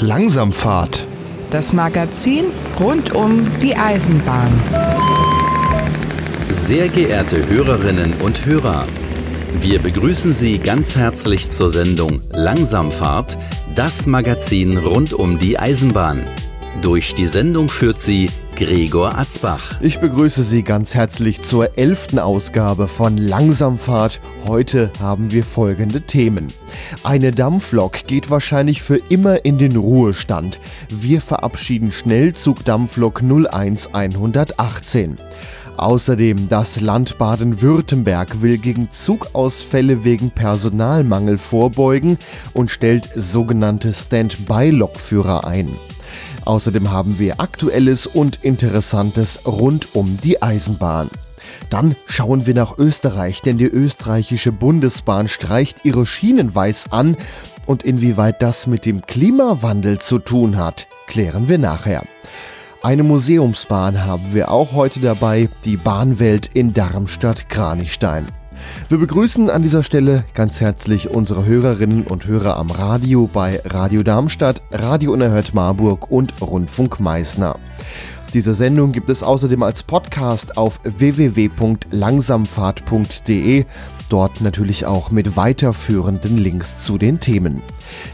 Langsamfahrt. Das Magazin rund um die Eisenbahn. Sehr geehrte Hörerinnen und Hörer, wir begrüßen Sie ganz herzlich zur Sendung Langsamfahrt, das Magazin rund um die Eisenbahn. Durch die Sendung führt sie Gregor Atzbach. Ich begrüße Sie ganz herzlich zur elften Ausgabe von Langsamfahrt. Heute haben wir folgende Themen. Eine Dampflok geht wahrscheinlich für immer in den Ruhestand. Wir verabschieden Schnellzug-Dampflok 01118. Außerdem das Land Baden-Württemberg will gegen Zugausfälle wegen Personalmangel vorbeugen und stellt sogenannte Stand-by-Lokführer ein. Außerdem haben wir Aktuelles und Interessantes rund um die Eisenbahn. Dann schauen wir nach Österreich, denn die österreichische Bundesbahn streicht ihre Schienen weiß an und inwieweit das mit dem Klimawandel zu tun hat, klären wir nachher. Eine Museumsbahn haben wir auch heute dabei, die Bahnwelt in Darmstadt-Kranichstein. Wir begrüßen an dieser Stelle ganz herzlich unsere Hörerinnen und Hörer am Radio bei Radio Darmstadt, Radio Unerhört Marburg und Rundfunk Meißner. Diese Sendung gibt es außerdem als Podcast auf www.langsamfahrt.de, dort natürlich auch mit weiterführenden Links zu den Themen.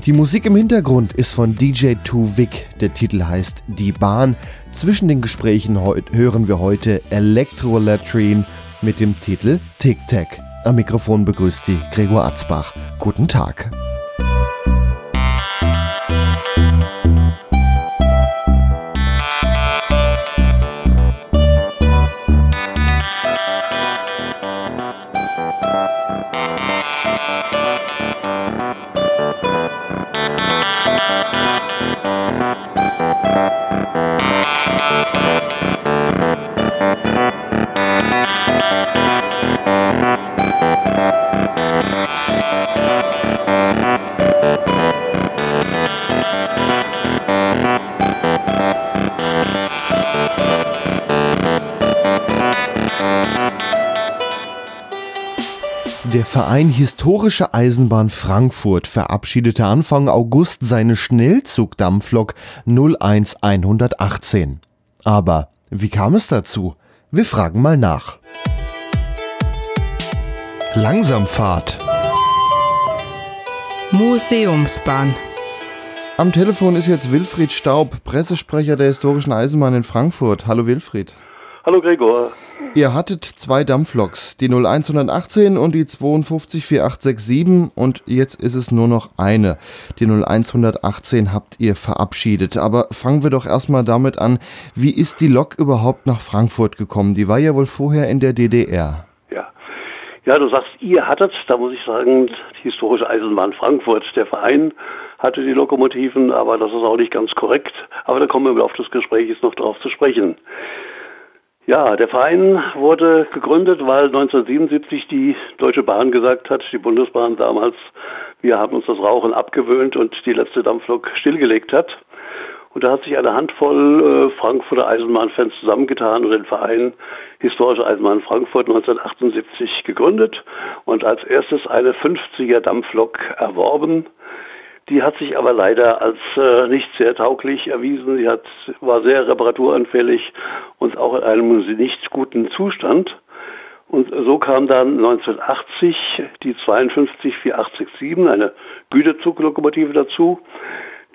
Die Musik im Hintergrund ist von DJ 2 Vic, der Titel heißt Die Bahn. Zwischen den Gesprächen hören wir heute Electro-Latrine mit dem Titel Tic Tac. Am Mikrofon begrüßt sie Gregor Atzbach. Guten Tag. Verein Historische Eisenbahn Frankfurt verabschiedete Anfang August seine Schnellzugdampflok 01118. Aber wie kam es dazu? Wir fragen mal nach. Langsamfahrt. Museumsbahn. Am Telefon ist jetzt Wilfried Staub, Pressesprecher der Historischen Eisenbahn in Frankfurt. Hallo Wilfried. Hallo Gregor. Ihr hattet zwei Dampfloks, die 01118 und die 524867 und jetzt ist es nur noch eine. Die 01118 habt ihr verabschiedet. Aber fangen wir doch erstmal damit an, wie ist die Lok überhaupt nach Frankfurt gekommen? Die war ja wohl vorher in der DDR. Ja. Ja, du sagst, ihr hattet, da muss ich sagen, die historische Eisenbahn Frankfurt, der Verein hatte die Lokomotiven, aber das ist auch nicht ganz korrekt. Aber da kommen wir im Laufe des Gesprächs noch drauf zu sprechen. Ja, der Verein wurde gegründet, weil 1977 die Deutsche Bahn gesagt hat, die Bundesbahn damals, wir haben uns das Rauchen abgewöhnt und die letzte Dampflok stillgelegt hat. Und da hat sich eine Handvoll äh, Frankfurter Eisenbahnfans zusammengetan und den Verein Historische Eisenbahn Frankfurt 1978 gegründet und als erstes eine 50er Dampflok erworben. Die hat sich aber leider als äh, nicht sehr tauglich erwiesen. Sie hat, war sehr reparaturanfällig und auch in einem nicht guten Zustand. Und so kam dann 1980 die 52487, eine Güterzuglokomotive dazu,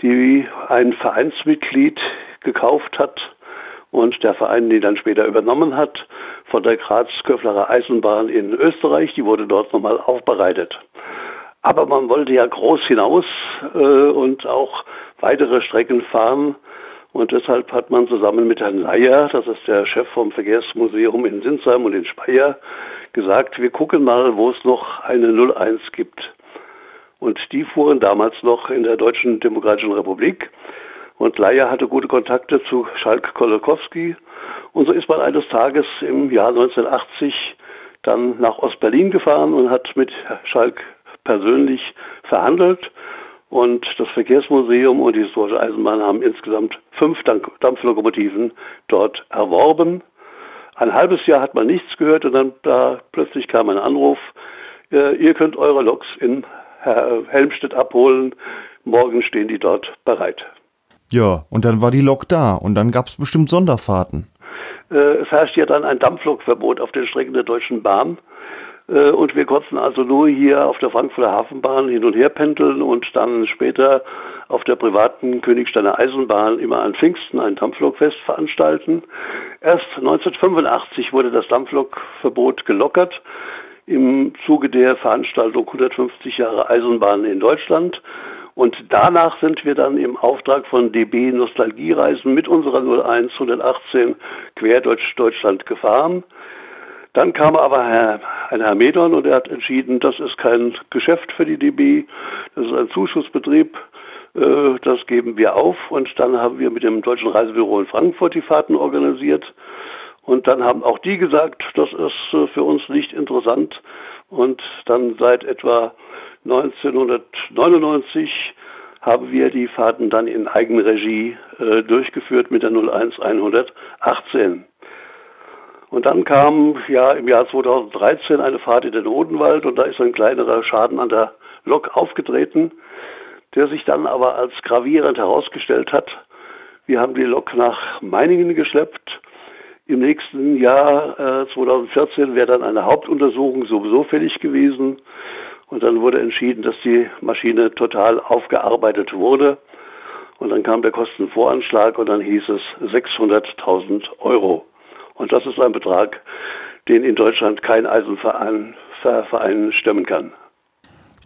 die ein Vereinsmitglied gekauft hat und der Verein die dann später übernommen hat von der Graz-Köflerer Eisenbahn in Österreich. Die wurde dort nochmal aufbereitet. Aber man wollte ja groß hinaus äh, und auch weitere Strecken fahren. Und deshalb hat man zusammen mit Herrn Leier, das ist der Chef vom Verkehrsmuseum in Sinsheim und in Speyer, gesagt, wir gucken mal, wo es noch eine 01 gibt. Und die fuhren damals noch in der Deutschen Demokratischen Republik. Und Leier hatte gute Kontakte zu Schalk Kolokowski. Und so ist man eines Tages im Jahr 1980 dann nach Ostberlin gefahren und hat mit Schalk persönlich verhandelt. Und das Verkehrsmuseum und die Historische Eisenbahn haben insgesamt fünf Dampflokomotiven dort erworben. Ein halbes Jahr hat man nichts gehört und dann da plötzlich kam ein Anruf, äh, ihr könnt eure Loks in Helmstedt abholen, morgen stehen die dort bereit. Ja, und dann war die Lok da und dann gab es bestimmt Sonderfahrten. Äh, es herrscht ja dann ein Dampflokverbot auf den Strecken der Deutschen Bahn. Äh, und wir konnten also nur hier auf der Frankfurter Hafenbahn hin und her pendeln und dann später auf der privaten Königsteiner Eisenbahn immer an Pfingsten ein Dampflokfest veranstalten. Erst 1985 wurde das Dampflokverbot gelockert im Zuge der Veranstaltung 150 Jahre Eisenbahn in Deutschland. Und danach sind wir dann im Auftrag von DB Nostalgiereisen mit unserer 01 118 quer durch Deutschland gefahren. Dann kam aber Herr, ein Herr und er hat entschieden, das ist kein Geschäft für die DB, das ist ein Zuschussbetrieb, äh, das geben wir auf. Und dann haben wir mit dem Deutschen Reisebüro in Frankfurt die Fahrten organisiert. Und dann haben auch die gesagt, das ist äh, für uns nicht interessant. Und dann seit etwa 1999 haben wir die Fahrten dann in Eigenregie äh, durchgeführt mit der 01118. Und dann kam ja im Jahr 2013 eine Fahrt in den Odenwald und da ist ein kleinerer Schaden an der Lok aufgetreten, der sich dann aber als gravierend herausgestellt hat. Wir haben die Lok nach Meiningen geschleppt. Im nächsten Jahr äh, 2014 wäre dann eine Hauptuntersuchung sowieso fällig gewesen. Und dann wurde entschieden, dass die Maschine total aufgearbeitet wurde. Und dann kam der Kostenvoranschlag und dann hieß es 600.000 Euro. Und das ist ein Betrag, den in Deutschland kein Eisenverein Verein stemmen kann.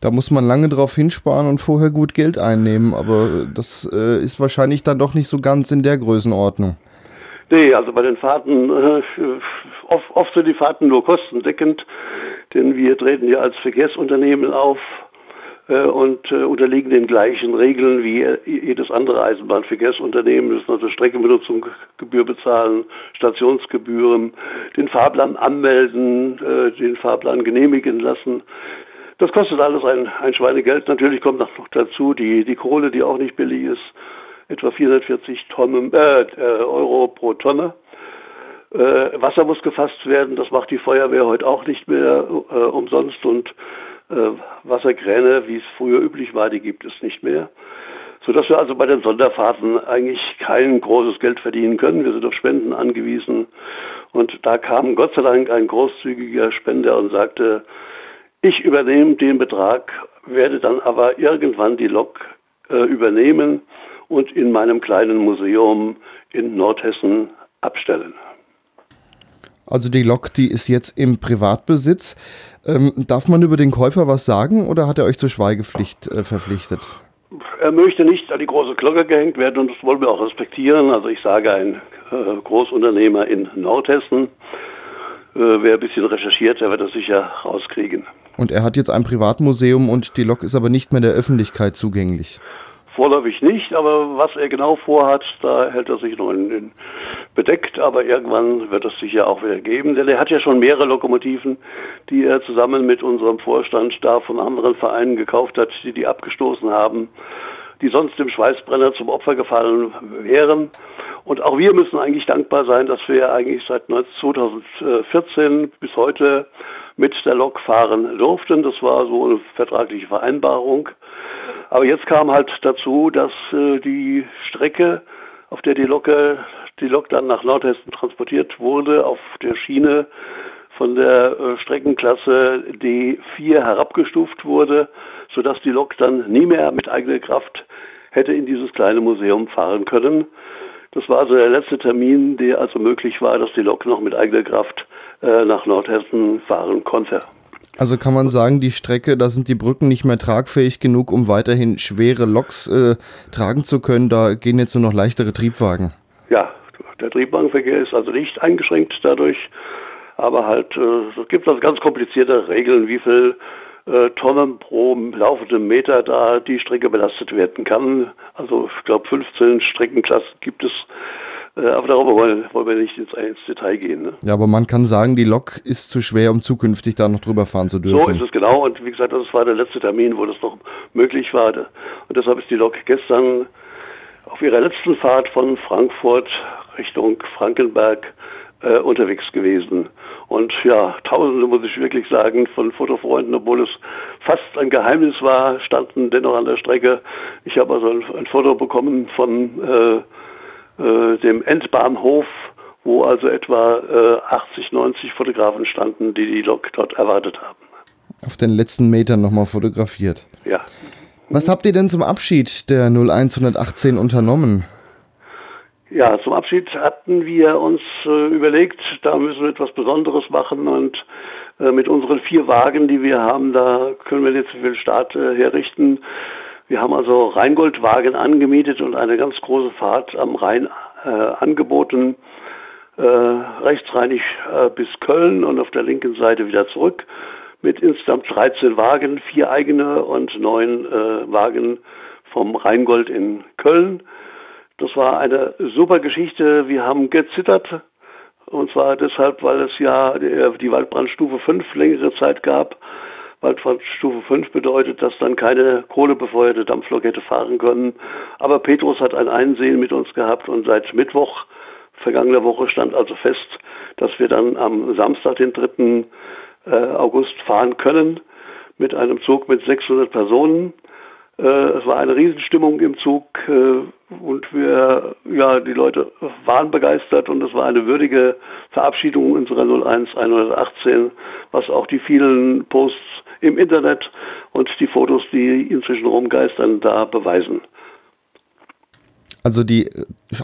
Da muss man lange drauf hinsparen und vorher gut Geld einnehmen, aber das äh, ist wahrscheinlich dann doch nicht so ganz in der Größenordnung. Nee, also bei den Fahrten, äh, oft, oft sind die Fahrten nur kostendeckend, denn wir treten ja als Verkehrsunternehmen auf und äh, unterliegen den gleichen Regeln wie jedes andere Eisenbahnverkehrsunternehmen. Müssen also Streckenbenutzungsgebühr bezahlen, Stationsgebühren, den Fahrplan anmelden, äh, den Fahrplan genehmigen lassen. Das kostet alles ein, ein Schweinegeld. Natürlich kommt noch dazu die, die Kohle, die auch nicht billig ist etwa 440 Tonnen, äh, äh, Euro pro Tonne. Äh, Wasser muss gefasst werden, das macht die Feuerwehr heute auch nicht mehr äh, umsonst und äh, Wasserkräne, wie es früher üblich war, die gibt es nicht mehr. Sodass wir also bei den Sonderfahrten eigentlich kein großes Geld verdienen können. Wir sind auf Spenden angewiesen. Und da kam Gott sei Dank ein großzügiger Spender und sagte, ich übernehme den Betrag, werde dann aber irgendwann die Lok äh, übernehmen und in meinem kleinen Museum in Nordhessen abstellen. Also die Lok, die ist jetzt im Privatbesitz. Ähm, darf man über den Käufer was sagen oder hat er euch zur Schweigepflicht äh, verpflichtet? Er möchte nicht an die große Glocke gehängt werden und das wollen wir auch respektieren. Also ich sage ein äh, Großunternehmer in Nordhessen. Äh, wer ein bisschen recherchiert, der wird das sicher rauskriegen. Und er hat jetzt ein Privatmuseum und die Lok ist aber nicht mehr der Öffentlichkeit zugänglich. Vorläufig nicht, aber was er genau vorhat, da hält er sich noch in, in bedeckt, aber irgendwann wird es sicher auch wieder geben, denn er hat ja schon mehrere Lokomotiven, die er zusammen mit unserem Vorstand da von anderen Vereinen gekauft hat, die die abgestoßen haben, die sonst dem Schweißbrenner zum Opfer gefallen wären. Und auch wir müssen eigentlich dankbar sein, dass wir eigentlich seit 2014 bis heute mit der Lok fahren durften. Das war so eine vertragliche Vereinbarung. Aber jetzt kam halt dazu, dass äh, die Strecke, auf der die Lok, die Lok dann nach Nordhessen transportiert wurde, auf der Schiene von der äh, Streckenklasse D4 herabgestuft wurde, sodass die Lok dann nie mehr mit eigener Kraft hätte in dieses kleine Museum fahren können. Das war also der letzte Termin, der also möglich war, dass die Lok noch mit eigener Kraft äh, nach Nordhessen fahren konnte. Also kann man sagen, die Strecke, da sind die Brücken nicht mehr tragfähig genug, um weiterhin schwere Loks äh, tragen zu können. Da gehen jetzt nur noch leichtere Triebwagen. Ja, der Triebwagenverkehr ist also nicht eingeschränkt dadurch. Aber halt, äh, es gibt also ganz komplizierte Regeln, wie viel äh, Tonnen pro laufendem Meter da die Strecke belastet werden kann. Also ich glaube 15 Streckenklassen gibt es aber darüber wollen, wollen, wir nicht ins, ins Detail gehen. Ne? Ja, aber man kann sagen, die Lok ist zu schwer, um zukünftig da noch drüber fahren zu dürfen. So ist es genau. Und wie gesagt, das war der letzte Termin, wo das noch möglich war. Und deshalb ist die Lok gestern auf ihrer letzten Fahrt von Frankfurt Richtung Frankenberg äh, unterwegs gewesen. Und ja, Tausende, muss ich wirklich sagen, von Fotofreunden, obwohl es fast ein Geheimnis war, standen dennoch an der Strecke. Ich habe also ein, ein, Foto bekommen von äh, äh, dem Endbahnhof, wo also etwa 80, 90 Fotografen standen, die die Lok dort erwartet haben. Auf den letzten Metern nochmal fotografiert. Ja. Was habt ihr denn zum Abschied der 0118 unternommen? Ja, zum Abschied hatten wir uns äh, überlegt, da müssen wir etwas Besonderes machen und äh, mit unseren vier Wagen, die wir haben, da können wir jetzt viel Start äh, herrichten. Wir haben also Rheingoldwagen angemietet und eine ganz große Fahrt am Rhein äh, angeboten, äh, rechtsrheinig äh, bis Köln und auf der linken Seite wieder zurück mit insgesamt 13 Wagen, vier eigene und neun Wagen vom Rheingold in Köln. Das war eine super Geschichte. Wir haben gezittert. Und zwar deshalb, weil es ja die Waldbrandstufe 5 längere Zeit gab. Waldbrandstufe 5 bedeutet, dass dann keine kohlebefeuerte Dampflok hätte fahren können. Aber Petrus hat ein Einsehen mit uns gehabt und seit Mittwoch vergangener Woche stand also fest, dass wir dann am Samstag, den 3. Äh, August fahren können mit einem Zug mit 600 Personen. Äh, es war eine Riesenstimmung im Zug äh, und wir, ja, die Leute waren begeistert und es war eine würdige Verabschiedung unserer 01 118, was auch die vielen Posts im Internet und die Fotos, die inzwischen rumgeistern, da beweisen. Also die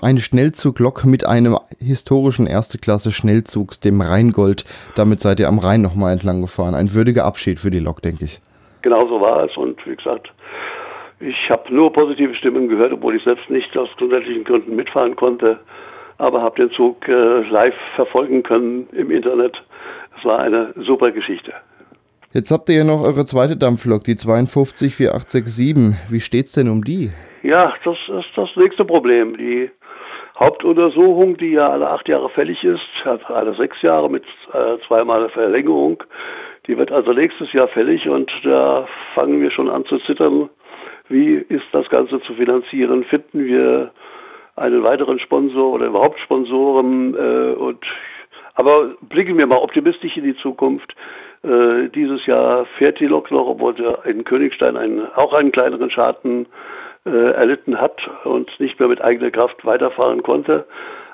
eine Schnellzuglok mit einem historischen erste Klasse Schnellzug, dem Rheingold. Damit seid ihr am Rhein nochmal entlang gefahren. Ein würdiger Abschied für die Lok, denke ich. Genau so war es und wie gesagt, ich habe nur positive Stimmen gehört, obwohl ich selbst nicht aus gesundheitlichen Gründen mitfahren konnte, aber habe den Zug äh, live verfolgen können im Internet. Es war eine super Geschichte. Jetzt habt ihr ja noch eure zweite Dampflok, die 524867. Wie steht's denn um die? Ja, das ist das nächste Problem. Die Hauptuntersuchung, die ja alle acht Jahre fällig ist, alle sechs Jahre mit äh, zweimal Verlängerung, die wird also nächstes Jahr fällig und da fangen wir schon an zu zittern, wie ist das Ganze zu finanzieren? Finden wir einen weiteren Sponsor oder überhaupt Sponsoren? Äh, und, aber blicken wir mal optimistisch in die Zukunft. Äh, dieses Jahr fährt die Lok noch, obwohl sie in Königstein einen, auch einen kleineren Schaden äh, erlitten hat und nicht mehr mit eigener Kraft weiterfahren konnte.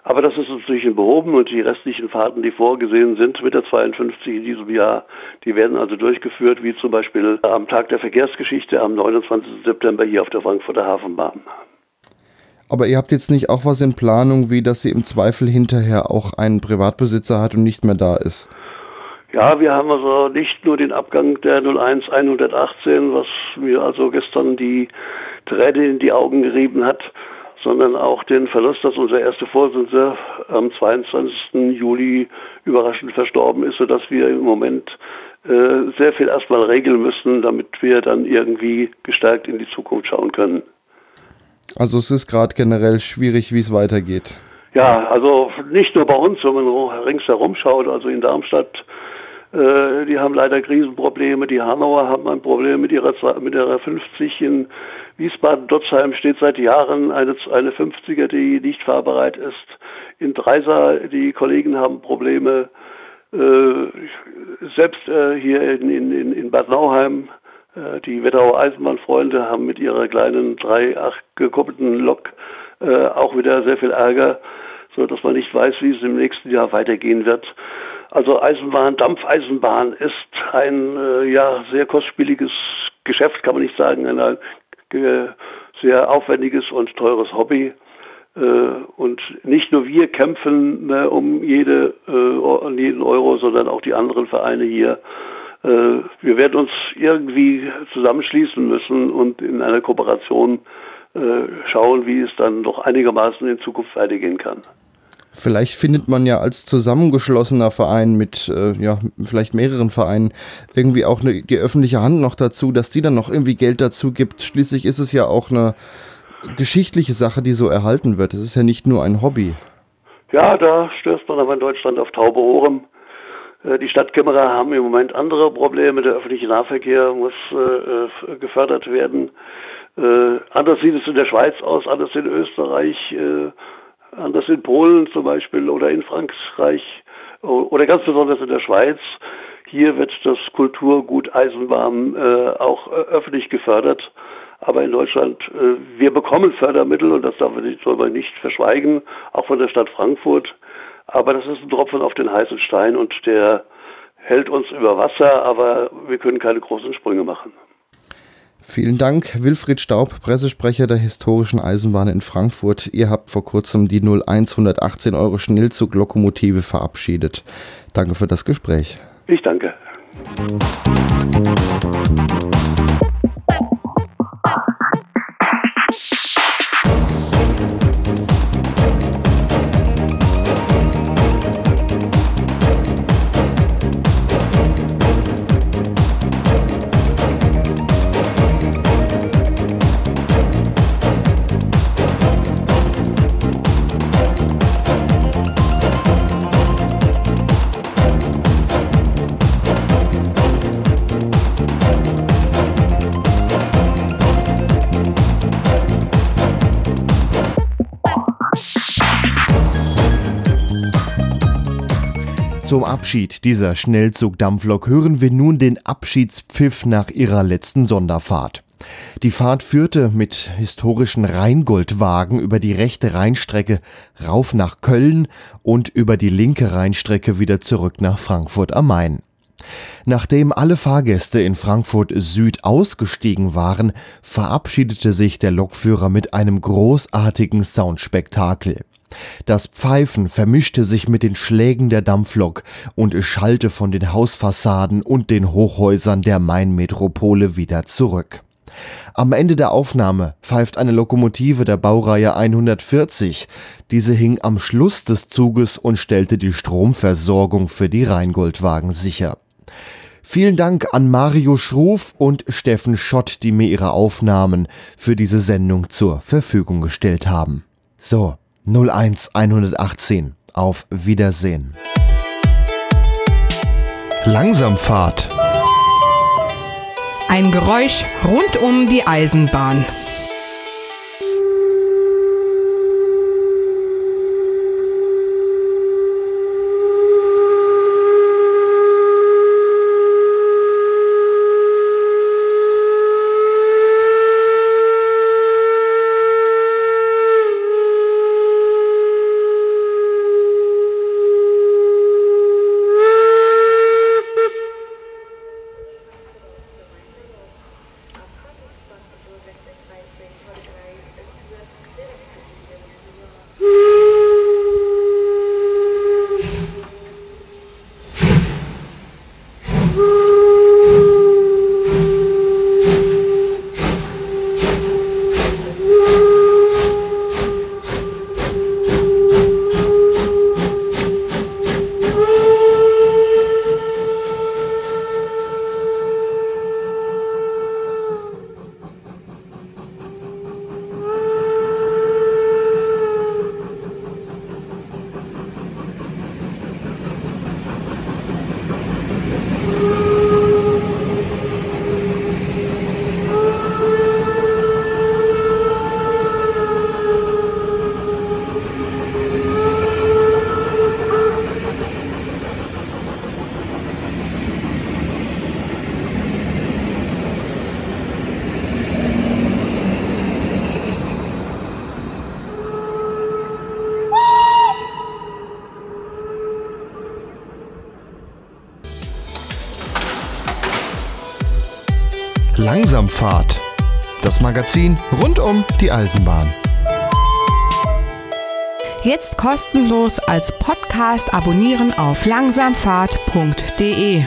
Aber das ist inzwischen behoben und die restlichen Fahrten, die vorgesehen sind mit der 52 in diesem Jahr, die werden also durchgeführt, wie zum Beispiel am Tag der Verkehrsgeschichte am 29. September hier auf der Frankfurter Hafenbahn. Aber ihr habt jetzt nicht auch was in Planung, wie dass sie im Zweifel hinterher auch einen Privatbesitzer hat und nicht mehr da ist? Ja, wir haben also nicht nur den Abgang der 01 118, was mir also gestern die Träne in die Augen gerieben hat, sondern auch den Verlust, dass unser erster Vorsitzender am 22. Juli überraschend verstorben ist, sodass wir im Moment äh, sehr viel erstmal regeln müssen, damit wir dann irgendwie gestärkt in die Zukunft schauen können. Also es ist gerade generell schwierig, wie es weitergeht. Ja, also nicht nur bei uns, wenn man ringsherum schaut, also in Darmstadt äh, die haben leider Krisenprobleme. Die Hanauer haben ein Problem mit ihrer, mit ihrer 50. In Wiesbaden-Dotzheim steht seit Jahren eine, eine 50er, die nicht fahrbereit ist. In Dreisa, die Kollegen haben Probleme. Äh, selbst äh, hier in, in, in Bad Nauheim, äh, die Wetterauer Eisenbahnfreunde haben mit ihrer kleinen 3-8 gekuppelten Lok äh, auch wieder sehr viel Ärger, so dass man nicht weiß, wie es im nächsten Jahr weitergehen wird. Also Eisenbahn, Dampfeisenbahn ist ein äh, ja sehr kostspieliges Geschäft, kann man nicht sagen, ein, äh, sehr aufwendiges und teures Hobby. Äh, und nicht nur wir kämpfen ne, um jede, äh, jeden Euro, sondern auch die anderen Vereine hier. Äh, wir werden uns irgendwie zusammenschließen müssen und in einer Kooperation schauen, wie es dann doch einigermaßen in Zukunft weitergehen kann. Vielleicht findet man ja als zusammengeschlossener Verein mit äh, ja, vielleicht mehreren Vereinen irgendwie auch eine, die öffentliche Hand noch dazu, dass die dann noch irgendwie Geld dazu gibt. Schließlich ist es ja auch eine geschichtliche Sache, die so erhalten wird. Es ist ja nicht nur ein Hobby. Ja, da stößt man aber in Deutschland auf taube Ohren. Äh, die Stadtkämmerer haben im Moment andere Probleme. Der öffentliche Nahverkehr muss äh, gefördert werden. Äh, anders sieht es in der Schweiz aus, anders in Österreich. Äh, anders in Polen zum Beispiel oder in Frankreich oder ganz besonders in der Schweiz. Hier wird das Kulturgut Eisenbahn äh, auch äh, öffentlich gefördert. Aber in Deutschland, äh, wir bekommen Fördermittel und das darf man, soll man nicht verschweigen, auch von der Stadt Frankfurt. Aber das ist ein Tropfen auf den heißen Stein und der hält uns über Wasser, aber wir können keine großen Sprünge machen. Vielen Dank, Wilfried Staub, Pressesprecher der historischen Eisenbahn in Frankfurt. Ihr habt vor kurzem die 0118 Euro Schnellzuglokomotive verabschiedet. Danke für das Gespräch. Ich danke. Zum Abschied dieser Schnellzugdampflok hören wir nun den Abschiedspfiff nach ihrer letzten Sonderfahrt. Die Fahrt führte mit historischen Rheingoldwagen über die rechte Rheinstrecke rauf nach Köln und über die linke Rheinstrecke wieder zurück nach Frankfurt am Main. Nachdem alle Fahrgäste in Frankfurt Süd ausgestiegen waren, verabschiedete sich der Lokführer mit einem großartigen Soundspektakel. Das Pfeifen vermischte sich mit den Schlägen der Dampflok und es schallte von den Hausfassaden und den Hochhäusern der Mainmetropole wieder zurück. Am Ende der Aufnahme pfeift eine Lokomotive der Baureihe 140. Diese hing am Schluss des Zuges und stellte die Stromversorgung für die Rheingoldwagen sicher. Vielen Dank an Mario Schruf und Steffen Schott, die mir ihre Aufnahmen für diese Sendung zur Verfügung gestellt haben. So, 01 118. Auf Wiedersehen. Langsamfahrt. Ein Geräusch rund um die Eisenbahn. Langsamfahrt. Das Magazin rund um die Eisenbahn. Jetzt kostenlos als Podcast abonnieren auf langsamfahrt.de.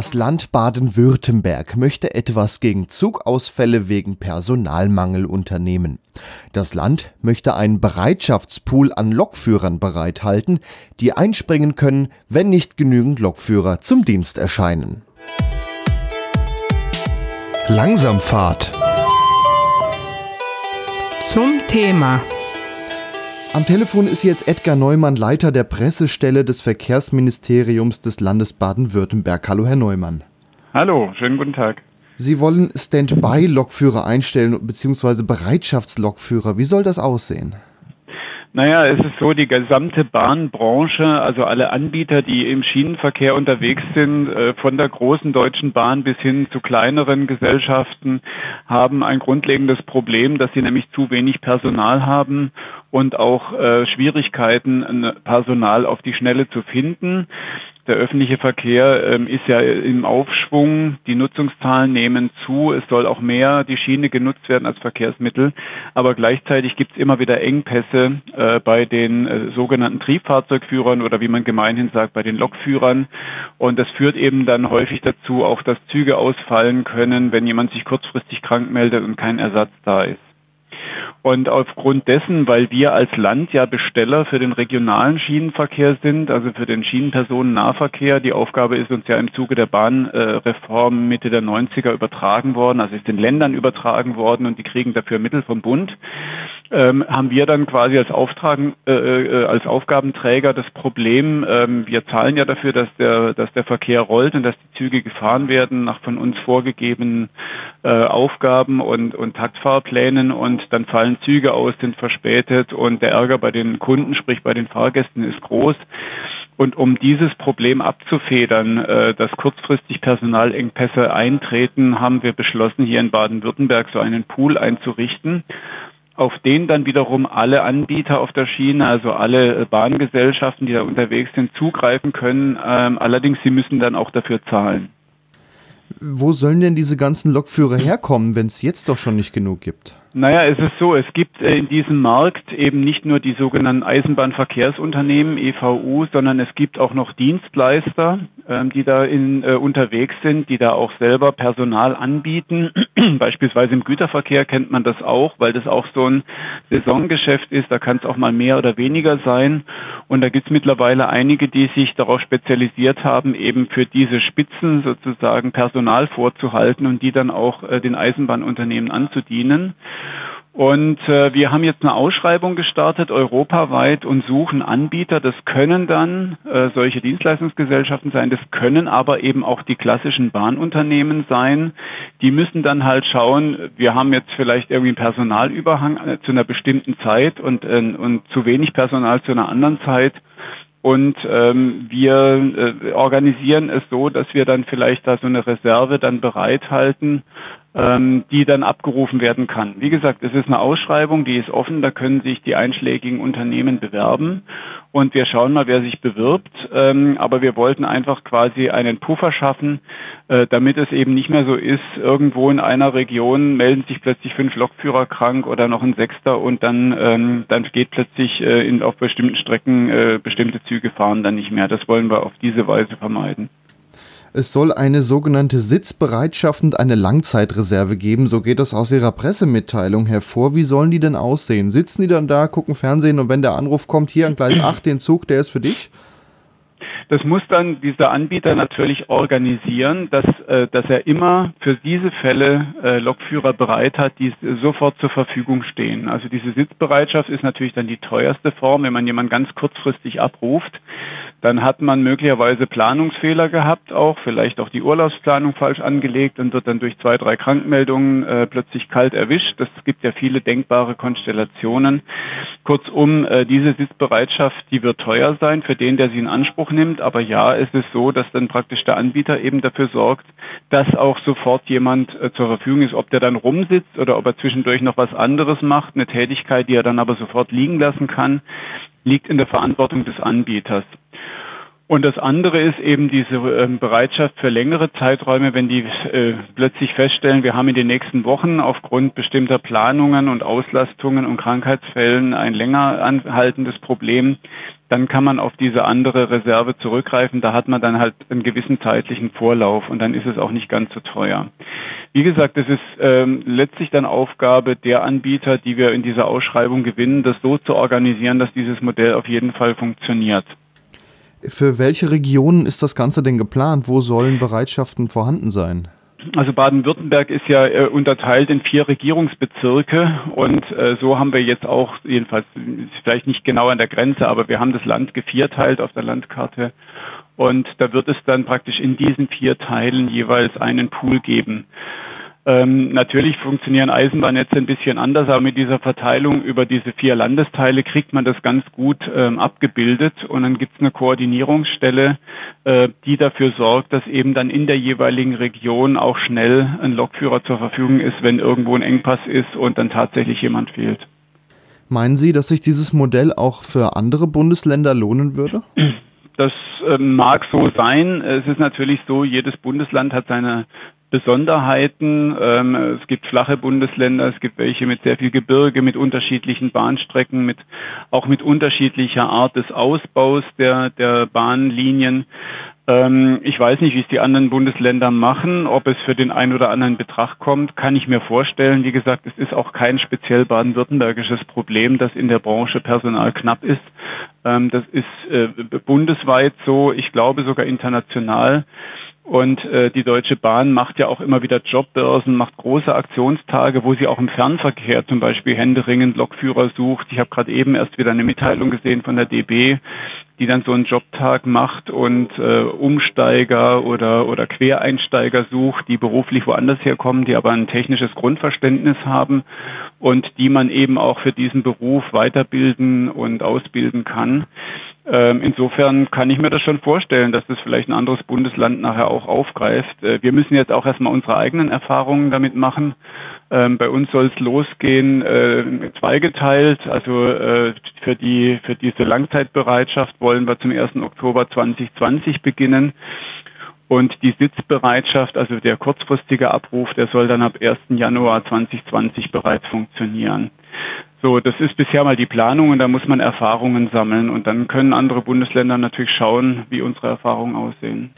Das Land Baden-Württemberg möchte etwas gegen Zugausfälle wegen Personalmangel unternehmen. Das Land möchte einen Bereitschaftspool an Lokführern bereithalten, die einspringen können, wenn nicht genügend Lokführer zum Dienst erscheinen. Langsamfahrt. Zum Thema. Am Telefon ist jetzt Edgar Neumann, Leiter der Pressestelle des Verkehrsministeriums des Landes Baden-Württemberg. Hallo, Herr Neumann. Hallo, schönen guten Tag. Sie wollen Standby-Lokführer einstellen bzw. Bereitschaftslokführer. Wie soll das aussehen? Naja, es ist so, die gesamte Bahnbranche, also alle Anbieter, die im Schienenverkehr unterwegs sind, äh, von der großen deutschen Bahn bis hin zu kleineren Gesellschaften, haben ein grundlegendes Problem, dass sie nämlich zu wenig Personal haben und auch äh, Schwierigkeiten, Personal auf die Schnelle zu finden. Der öffentliche Verkehr ähm, ist ja im Aufschwung, die Nutzungszahlen nehmen zu, es soll auch mehr die Schiene genutzt werden als Verkehrsmittel, aber gleichzeitig gibt es immer wieder Engpässe äh, bei den äh, sogenannten Triebfahrzeugführern oder wie man gemeinhin sagt, bei den Lokführern und das führt eben dann häufig dazu, auch dass Züge ausfallen können, wenn jemand sich kurzfristig krank meldet und kein Ersatz da ist. Und aufgrund dessen, weil wir als Land ja Besteller für den regionalen Schienenverkehr sind, also für den Schienenpersonennahverkehr, die Aufgabe ist uns ja im Zuge der Bahnreform Mitte der 90er übertragen worden, also ist den Ländern übertragen worden und die kriegen dafür Mittel vom Bund ähm, haben wir dann quasi als Auftrag, äh, äh, als Aufgabenträger das Problem, ähm, wir zahlen ja dafür, dass der, dass der Verkehr rollt und dass die Züge gefahren werden nach von uns vorgegebenen äh, Aufgaben und, und Taktfahrplänen und dann fallen Züge aus, sind verspätet und der Ärger bei den Kunden, sprich bei den Fahrgästen ist groß. Und um dieses Problem abzufedern, äh, dass kurzfristig Personalengpässe eintreten, haben wir beschlossen, hier in Baden-Württemberg so einen Pool einzurichten auf den dann wiederum alle Anbieter auf der Schiene, also alle äh, Bahngesellschaften, die da unterwegs sind, zugreifen können. Ähm, allerdings, sie müssen dann auch dafür zahlen. Wo sollen denn diese ganzen Lokführer herkommen, wenn es jetzt doch schon nicht genug gibt? Naja, es ist so, es gibt äh, in diesem Markt eben nicht nur die sogenannten Eisenbahnverkehrsunternehmen, EVU, sondern es gibt auch noch Dienstleister, ähm, die da in, äh, unterwegs sind, die da auch selber Personal anbieten. Beispielsweise im Güterverkehr kennt man das auch, weil das auch so ein Saisongeschäft ist. Da kann es auch mal mehr oder weniger sein. Und da gibt es mittlerweile einige, die sich darauf spezialisiert haben, eben für diese Spitzen sozusagen Personal vorzuhalten und die dann auch äh, den Eisenbahnunternehmen anzudienen. Und äh, wir haben jetzt eine Ausschreibung gestartet europaweit und suchen Anbieter. Das können dann äh, solche Dienstleistungsgesellschaften sein, das können aber eben auch die klassischen Bahnunternehmen sein. Die müssen dann halt schauen, wir haben jetzt vielleicht irgendwie einen Personalüberhang äh, zu einer bestimmten Zeit und, äh, und zu wenig Personal zu einer anderen Zeit. Und ähm, wir äh, organisieren es so, dass wir dann vielleicht da so eine Reserve dann bereithalten ähm, die dann abgerufen werden kann. Wie gesagt, es ist eine Ausschreibung, die ist offen, da können sich die einschlägigen Unternehmen bewerben und wir schauen mal, wer sich bewirbt. Ähm, aber wir wollten einfach quasi einen Puffer schaffen, äh, damit es eben nicht mehr so ist, irgendwo in einer Region melden sich plötzlich fünf Lokführer krank oder noch ein Sechster und dann, ähm, dann geht plötzlich äh, in, auf bestimmten Strecken äh, bestimmte Züge fahren dann nicht mehr. Das wollen wir auf diese Weise vermeiden. Es soll eine sogenannte Sitzbereitschaft und eine Langzeitreserve geben, so geht das aus ihrer Pressemitteilung hervor. Wie sollen die denn aussehen? Sitzen die dann da, gucken Fernsehen und wenn der Anruf kommt, hier an Gleis 8 den Zug, der ist für dich? Das muss dann dieser Anbieter natürlich organisieren, dass, äh, dass er immer für diese Fälle äh, Lokführer bereit hat, die sofort zur Verfügung stehen. Also diese Sitzbereitschaft ist natürlich dann die teuerste Form, wenn man jemanden ganz kurzfristig abruft. Dann hat man möglicherweise Planungsfehler gehabt, auch vielleicht auch die Urlaubsplanung falsch angelegt und wird dann durch zwei, drei Krankmeldungen äh, plötzlich kalt erwischt. Das gibt ja viele denkbare Konstellationen. Kurzum, äh, diese Sitzbereitschaft, die wird teuer sein für den, der sie in Anspruch nimmt. Aber ja, es ist so, dass dann praktisch der Anbieter eben dafür sorgt, dass auch sofort jemand äh, zur Verfügung ist, ob der dann rumsitzt oder ob er zwischendurch noch was anderes macht, eine Tätigkeit, die er dann aber sofort liegen lassen kann, liegt in der Verantwortung des Anbieters. Und das andere ist eben diese ähm, Bereitschaft für längere Zeiträume, wenn die äh, plötzlich feststellen, wir haben in den nächsten Wochen aufgrund bestimmter Planungen und Auslastungen und Krankheitsfällen ein länger anhaltendes Problem, dann kann man auf diese andere Reserve zurückgreifen. Da hat man dann halt einen gewissen zeitlichen Vorlauf und dann ist es auch nicht ganz so teuer. Wie gesagt, es ist ähm, letztlich dann Aufgabe der Anbieter, die wir in dieser Ausschreibung gewinnen, das so zu organisieren, dass dieses Modell auf jeden Fall funktioniert. Für welche Regionen ist das Ganze denn geplant? Wo sollen Bereitschaften vorhanden sein? Also Baden-Württemberg ist ja äh, unterteilt in vier Regierungsbezirke und äh, so haben wir jetzt auch, jedenfalls vielleicht nicht genau an der Grenze, aber wir haben das Land gevierteilt auf der Landkarte und da wird es dann praktisch in diesen vier Teilen jeweils einen Pool geben. Ähm, natürlich funktionieren Eisenbahnnetze ein bisschen anders, aber mit dieser Verteilung über diese vier Landesteile kriegt man das ganz gut ähm, abgebildet und dann gibt es eine Koordinierungsstelle, äh, die dafür sorgt, dass eben dann in der jeweiligen Region auch schnell ein Lokführer zur Verfügung ist, wenn irgendwo ein Engpass ist und dann tatsächlich jemand fehlt. Meinen Sie, dass sich dieses Modell auch für andere Bundesländer lohnen würde? Das äh, mag so sein. Es ist natürlich so, jedes Bundesland hat seine Besonderheiten. Ähm, es gibt flache Bundesländer, es gibt welche mit sehr viel Gebirge, mit unterschiedlichen Bahnstrecken, mit auch mit unterschiedlicher Art des Ausbaus der, der Bahnlinien. Ähm, ich weiß nicht, wie es die anderen Bundesländer machen, ob es für den einen oder anderen Betracht kommt, kann ich mir vorstellen. Wie gesagt, es ist auch kein speziell baden-württembergisches Problem, dass in der Branche Personal knapp ist. Ähm, das ist äh, bundesweit so, ich glaube sogar international. Und äh, die Deutsche Bahn macht ja auch immer wieder Jobbörsen, macht große Aktionstage, wo sie auch im Fernverkehr zum Beispiel händeringend Lokführer sucht. Ich habe gerade eben erst wieder eine Mitteilung gesehen von der DB, die dann so einen Jobtag macht und äh, Umsteiger oder, oder Quereinsteiger sucht, die beruflich woanders herkommen, die aber ein technisches Grundverständnis haben und die man eben auch für diesen Beruf weiterbilden und ausbilden kann. Ähm, insofern kann ich mir das schon vorstellen, dass das vielleicht ein anderes Bundesland nachher auch aufgreift. Äh, wir müssen jetzt auch erstmal unsere eigenen Erfahrungen damit machen. Ähm, bei uns soll es losgehen, äh, zweigeteilt. Also äh, für die für diese Langzeitbereitschaft wollen wir zum 1. Oktober 2020 beginnen. Und die Sitzbereitschaft, also der kurzfristige Abruf, der soll dann ab 1. Januar 2020 bereits funktionieren. So, das ist bisher mal die Planung und da muss man Erfahrungen sammeln und dann können andere Bundesländer natürlich schauen, wie unsere Erfahrungen aussehen.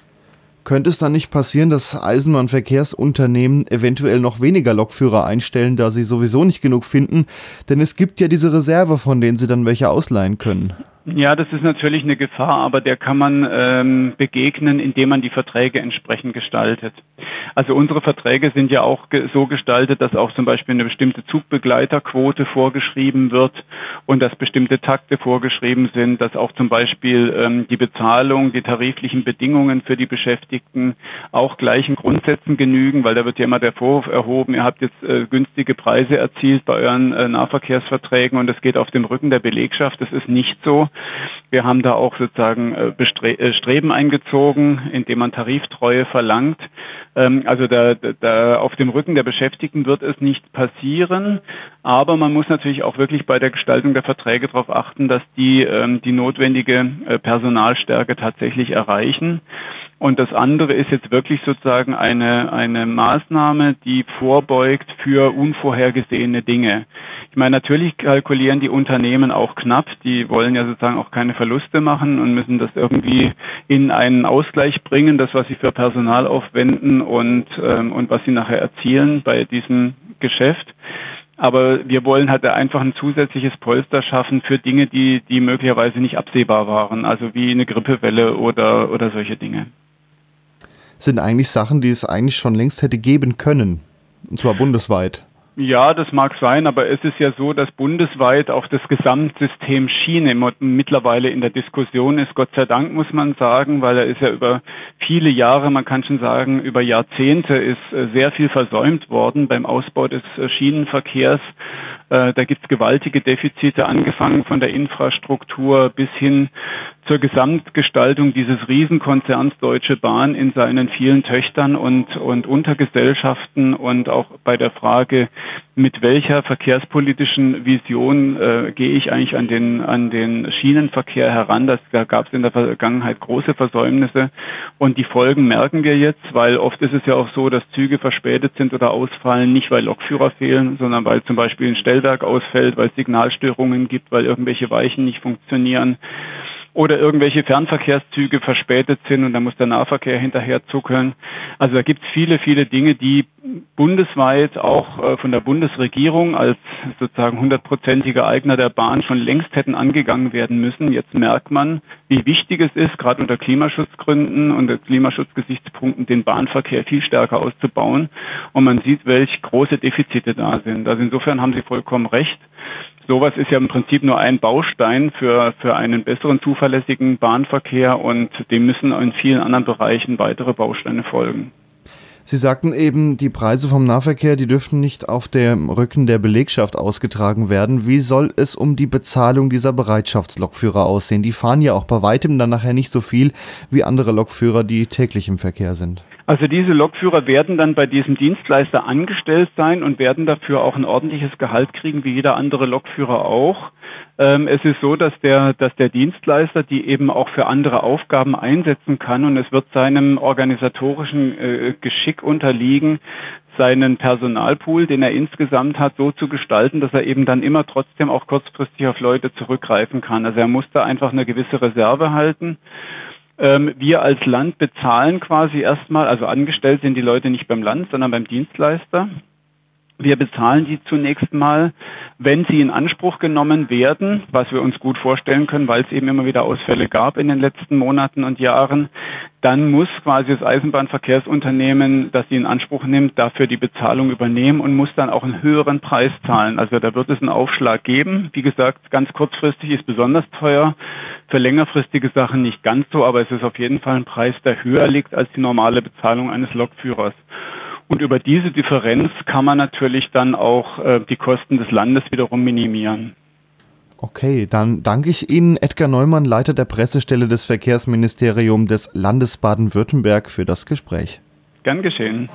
Könnte es dann nicht passieren, dass Eisenbahnverkehrsunternehmen eventuell noch weniger Lokführer einstellen, da sie sowieso nicht genug finden? Denn es gibt ja diese Reserve, von denen sie dann welche ausleihen können. Ja, das ist natürlich eine Gefahr, aber der kann man ähm, begegnen, indem man die Verträge entsprechend gestaltet. Also unsere Verträge sind ja auch ge so gestaltet, dass auch zum Beispiel eine bestimmte Zugbegleiterquote vorgeschrieben wird und dass bestimmte Takte vorgeschrieben sind, dass auch zum Beispiel ähm, die Bezahlung, die tariflichen Bedingungen für die Beschäftigten auch gleichen Grundsätzen genügen, weil da wird ja immer der Vorwurf erhoben, ihr habt jetzt äh, günstige Preise erzielt bei euren äh, Nahverkehrsverträgen und es geht auf dem Rücken der Belegschaft. Das ist nicht so. Wir haben da auch sozusagen äh, äh, Streben eingezogen, indem man Tariftreue verlangt. Ähm, also da, da auf dem Rücken der Beschäftigten wird es nicht passieren, aber man muss natürlich auch wirklich bei der Gestaltung der Verträge darauf achten, dass die ähm, die notwendige äh, Personalstärke tatsächlich erreichen. Und das andere ist jetzt wirklich sozusagen eine, eine Maßnahme, die vorbeugt für unvorhergesehene Dinge. Ich meine, natürlich kalkulieren die Unternehmen auch knapp. Die wollen ja sozusagen auch keine Verluste machen und müssen das irgendwie in einen Ausgleich bringen, das, was sie für Personal aufwenden und, ähm, und was sie nachher erzielen bei diesem Geschäft. Aber wir wollen halt einfach ein zusätzliches Polster schaffen für Dinge, die, die möglicherweise nicht absehbar waren, also wie eine Grippewelle oder, oder solche Dinge sind eigentlich Sachen, die es eigentlich schon längst hätte geben können. Und zwar bundesweit. Ja, das mag sein, aber es ist ja so, dass bundesweit auch das Gesamtsystem Schiene mittlerweile in der Diskussion ist. Gott sei Dank muss man sagen, weil er ist ja über viele Jahre, man kann schon sagen, über Jahrzehnte ist äh, sehr viel versäumt worden beim Ausbau des äh, Schienenverkehrs. Äh, da gibt es gewaltige Defizite, angefangen von der Infrastruktur bis hin zur Gesamtgestaltung dieses Riesenkonzerns Deutsche Bahn in seinen vielen Töchtern und, und Untergesellschaften und auch bei der Frage, mit welcher verkehrspolitischen Vision äh, gehe ich eigentlich an den, an den Schienenverkehr heran. Das, da gab es in der Vergangenheit große Versäumnisse und die Folgen merken wir jetzt, weil oft ist es ja auch so, dass Züge verspätet sind oder ausfallen, nicht weil Lokführer fehlen, sondern weil zum Beispiel ein Stellwerk ausfällt, weil es Signalstörungen gibt, weil irgendwelche Weichen nicht funktionieren oder irgendwelche Fernverkehrszüge verspätet sind und da muss der Nahverkehr hinterher zuckeln. Also da gibt es viele, viele Dinge, die bundesweit auch äh, von der Bundesregierung als sozusagen hundertprozentiger Eigner der Bahn schon längst hätten angegangen werden müssen. Jetzt merkt man, wie wichtig es ist, gerade unter Klimaschutzgründen und Klimaschutzgesichtspunkten den Bahnverkehr viel stärker auszubauen. Und man sieht, welche große Defizite da sind. Also insofern haben Sie vollkommen recht sowas ist ja im Prinzip nur ein Baustein für, für einen besseren zuverlässigen Bahnverkehr und dem müssen in vielen anderen Bereichen weitere Bausteine folgen. Sie sagten eben, die Preise vom Nahverkehr, die dürften nicht auf dem Rücken der Belegschaft ausgetragen werden. Wie soll es um die Bezahlung dieser Bereitschaftslokführer aussehen? Die fahren ja auch bei weitem dann nachher nicht so viel wie andere Lokführer, die täglich im Verkehr sind. Also diese Lokführer werden dann bei diesem Dienstleister angestellt sein und werden dafür auch ein ordentliches Gehalt kriegen, wie jeder andere Lokführer auch. Ähm, es ist so, dass der, dass der Dienstleister die eben auch für andere Aufgaben einsetzen kann und es wird seinem organisatorischen äh, Geschick unterliegen, seinen Personalpool, den er insgesamt hat, so zu gestalten, dass er eben dann immer trotzdem auch kurzfristig auf Leute zurückgreifen kann. Also er muss da einfach eine gewisse Reserve halten. Ähm, wir als Land bezahlen quasi erstmal, also angestellt sind die Leute nicht beim Land, sondern beim Dienstleister. Wir bezahlen die zunächst mal, wenn sie in Anspruch genommen werden, was wir uns gut vorstellen können, weil es eben immer wieder Ausfälle gab in den letzten Monaten und Jahren, dann muss quasi das Eisenbahnverkehrsunternehmen, das sie in Anspruch nimmt, dafür die Bezahlung übernehmen und muss dann auch einen höheren Preis zahlen. Also da wird es einen Aufschlag geben. Wie gesagt, ganz kurzfristig ist besonders teuer, für längerfristige Sachen nicht ganz so, aber es ist auf jeden Fall ein Preis, der höher liegt als die normale Bezahlung eines Lokführers. Und über diese Differenz kann man natürlich dann auch äh, die Kosten des Landes wiederum minimieren. Okay, dann danke ich Ihnen, Edgar Neumann, Leiter der Pressestelle des Verkehrsministeriums des Landes Baden-Württemberg, für das Gespräch. Gern geschehen.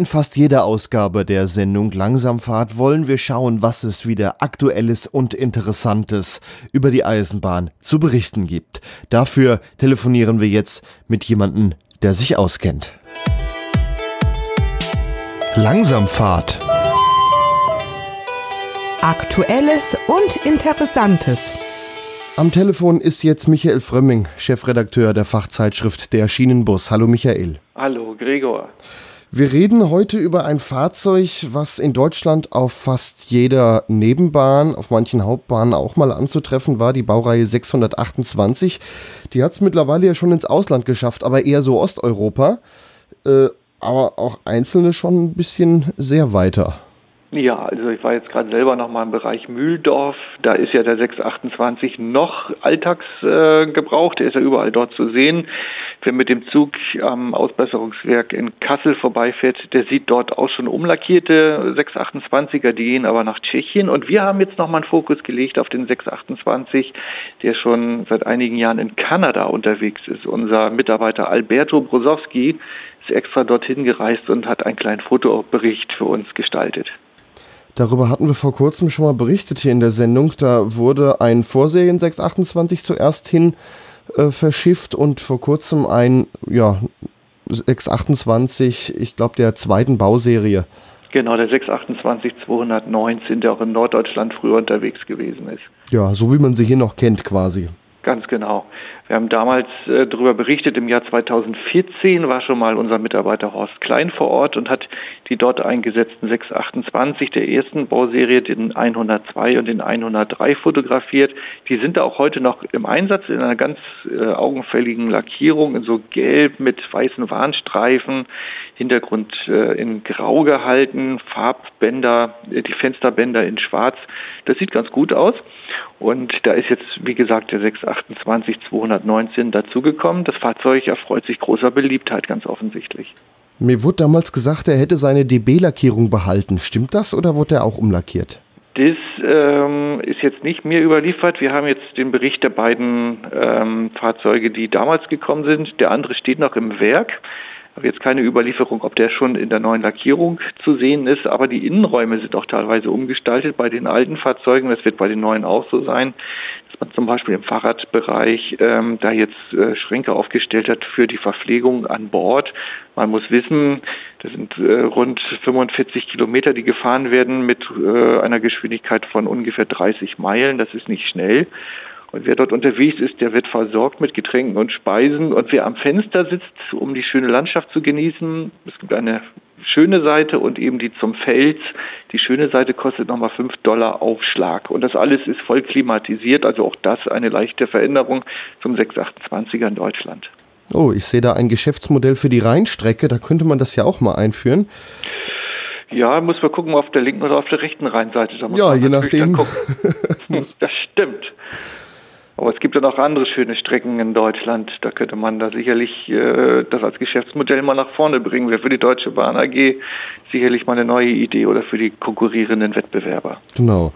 In fast jeder Ausgabe der Sendung Langsamfahrt wollen wir schauen, was es wieder Aktuelles und Interessantes über die Eisenbahn zu berichten gibt. Dafür telefonieren wir jetzt mit jemandem, der sich auskennt. Langsamfahrt. Aktuelles und Interessantes. Am Telefon ist jetzt Michael Frömming, Chefredakteur der Fachzeitschrift Der Schienenbus. Hallo Michael. Hallo Gregor. Wir reden heute über ein Fahrzeug, was in Deutschland auf fast jeder Nebenbahn, auf manchen Hauptbahnen auch mal anzutreffen war, die Baureihe 628. Die hat es mittlerweile ja schon ins Ausland geschafft, aber eher so Osteuropa. Äh, aber auch einzelne schon ein bisschen sehr weiter. Ja, also ich war jetzt gerade selber noch mal im Bereich Mühldorf. Da ist ja der 628 noch Alltagsgebrauch. Äh, der ist ja überall dort zu sehen. Wer mit dem Zug am Ausbesserungswerk in Kassel vorbeifährt, der sieht dort auch schon umlackierte 628er, die gehen aber nach Tschechien. Und wir haben jetzt nochmal einen Fokus gelegt auf den 628, der schon seit einigen Jahren in Kanada unterwegs ist. Unser Mitarbeiter Alberto Brosowski ist extra dorthin gereist und hat einen kleinen Fotobericht für uns gestaltet. Darüber hatten wir vor kurzem schon mal berichtet hier in der Sendung. Da wurde ein Vorserien 628 zuerst hin äh, verschifft und vor kurzem ein ja, 628, ich glaube, der zweiten Bauserie. Genau, der 628 219, der auch in Norddeutschland früher unterwegs gewesen ist. Ja, so wie man sie hier noch kennt quasi. Ganz genau. Wir haben damals äh, darüber berichtet, im Jahr 2014 war schon mal unser Mitarbeiter Horst Klein vor Ort und hat die dort eingesetzten 628 der ersten Bauserie, den 102 und den 103 fotografiert. Die sind da auch heute noch im Einsatz in einer ganz äh, augenfälligen Lackierung, in so gelb mit weißen Warnstreifen, Hintergrund äh, in grau gehalten, Farbbänder, äh, die Fensterbänder in schwarz. Das sieht ganz gut aus. Und da ist jetzt, wie gesagt, der 628 219 dazugekommen. Das Fahrzeug erfreut sich großer Beliebtheit, ganz offensichtlich. Mir wurde damals gesagt, er hätte seine DB-Lackierung behalten. Stimmt das oder wurde er auch umlackiert? Das ähm, ist jetzt nicht mir überliefert. Wir haben jetzt den Bericht der beiden ähm, Fahrzeuge, die damals gekommen sind. Der andere steht noch im Werk habe jetzt keine Überlieferung, ob der schon in der neuen Lackierung zu sehen ist, aber die Innenräume sind auch teilweise umgestaltet bei den alten Fahrzeugen. Das wird bei den neuen auch so sein, dass man zum Beispiel im Fahrradbereich ähm, da jetzt äh, Schränke aufgestellt hat für die Verpflegung an Bord. Man muss wissen, das sind äh, rund 45 Kilometer, die gefahren werden mit äh, einer Geschwindigkeit von ungefähr 30 Meilen. Das ist nicht schnell. Und wer dort unterwegs ist, der wird versorgt mit Getränken und Speisen. Und wer am Fenster sitzt, um die schöne Landschaft zu genießen, es gibt eine schöne Seite und eben die zum Fels. Die schöne Seite kostet nochmal 5 Dollar Aufschlag. Und das alles ist voll klimatisiert, also auch das eine leichte Veränderung zum 628er in Deutschland. Oh, ich sehe da ein Geschäftsmodell für die Rheinstrecke, da könnte man das ja auch mal einführen. Ja, muss man gucken, auf der linken oder auf der rechten Rheinseite. ja, je nachdem. das stimmt. Aber es gibt ja noch andere schöne Strecken in Deutschland. Da könnte man da sicherlich äh, das als Geschäftsmodell mal nach vorne bringen. Wäre für die Deutsche Bahn AG sicherlich mal eine neue Idee oder für die konkurrierenden Wettbewerber. Genau.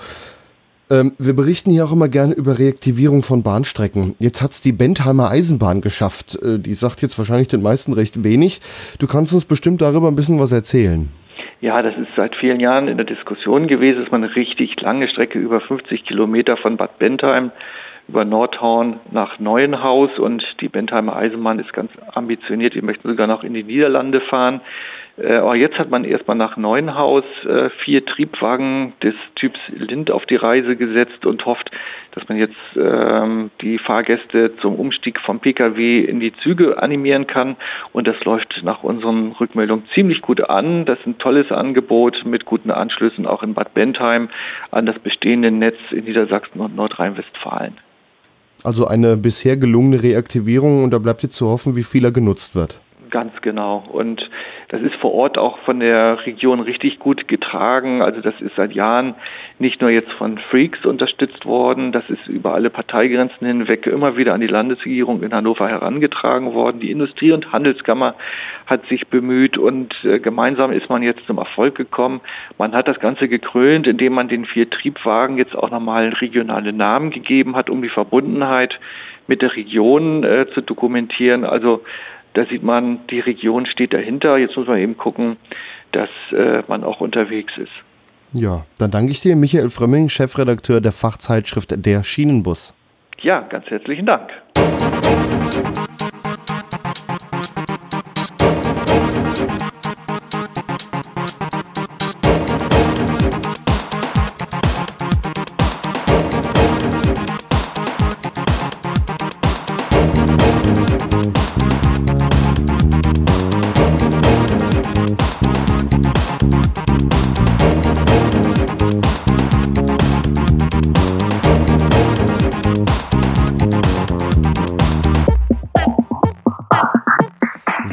Ähm, wir berichten hier auch immer gerne über Reaktivierung von Bahnstrecken. Jetzt hat es die Bentheimer Eisenbahn geschafft. Äh, die sagt jetzt wahrscheinlich den meisten recht wenig. Du kannst uns bestimmt darüber ein bisschen was erzählen. Ja, das ist seit vielen Jahren in der Diskussion gewesen, dass man eine richtig lange Strecke über 50 Kilometer von Bad Bentheim über Nordhorn nach Neuenhaus und die Bentheimer Eisenbahn ist ganz ambitioniert. Die möchten sogar noch in die Niederlande fahren. Äh, aber jetzt hat man erstmal nach Neuenhaus äh, vier Triebwagen des Typs Lind auf die Reise gesetzt und hofft, dass man jetzt ähm, die Fahrgäste zum Umstieg vom Pkw in die Züge animieren kann. Und das läuft nach unseren Rückmeldungen ziemlich gut an. Das ist ein tolles Angebot mit guten Anschlüssen auch in Bad Bentheim an das bestehende Netz in Niedersachsen und Nordrhein-Westfalen. Also eine bisher gelungene Reaktivierung und da bleibt jetzt zu hoffen, wie viel er genutzt wird. Ganz genau. Und das ist vor Ort auch von der Region richtig gut getragen. Also das ist seit Jahren nicht nur jetzt von Freaks unterstützt worden, das ist über alle Parteigrenzen hinweg immer wieder an die Landesregierung in Hannover herangetragen worden. Die Industrie- und Handelskammer hat sich bemüht und äh, gemeinsam ist man jetzt zum Erfolg gekommen. Man hat das Ganze gekrönt, indem man den vier Triebwagen jetzt auch nochmal regionale Namen gegeben hat, um die Verbundenheit mit der Region äh, zu dokumentieren. Also da sieht man, die Region steht dahinter. Jetzt muss man eben gucken, dass äh, man auch unterwegs ist. Ja, dann danke ich dir, Michael Frömming, Chefredakteur der Fachzeitschrift Der Schienenbus. Ja, ganz herzlichen Dank.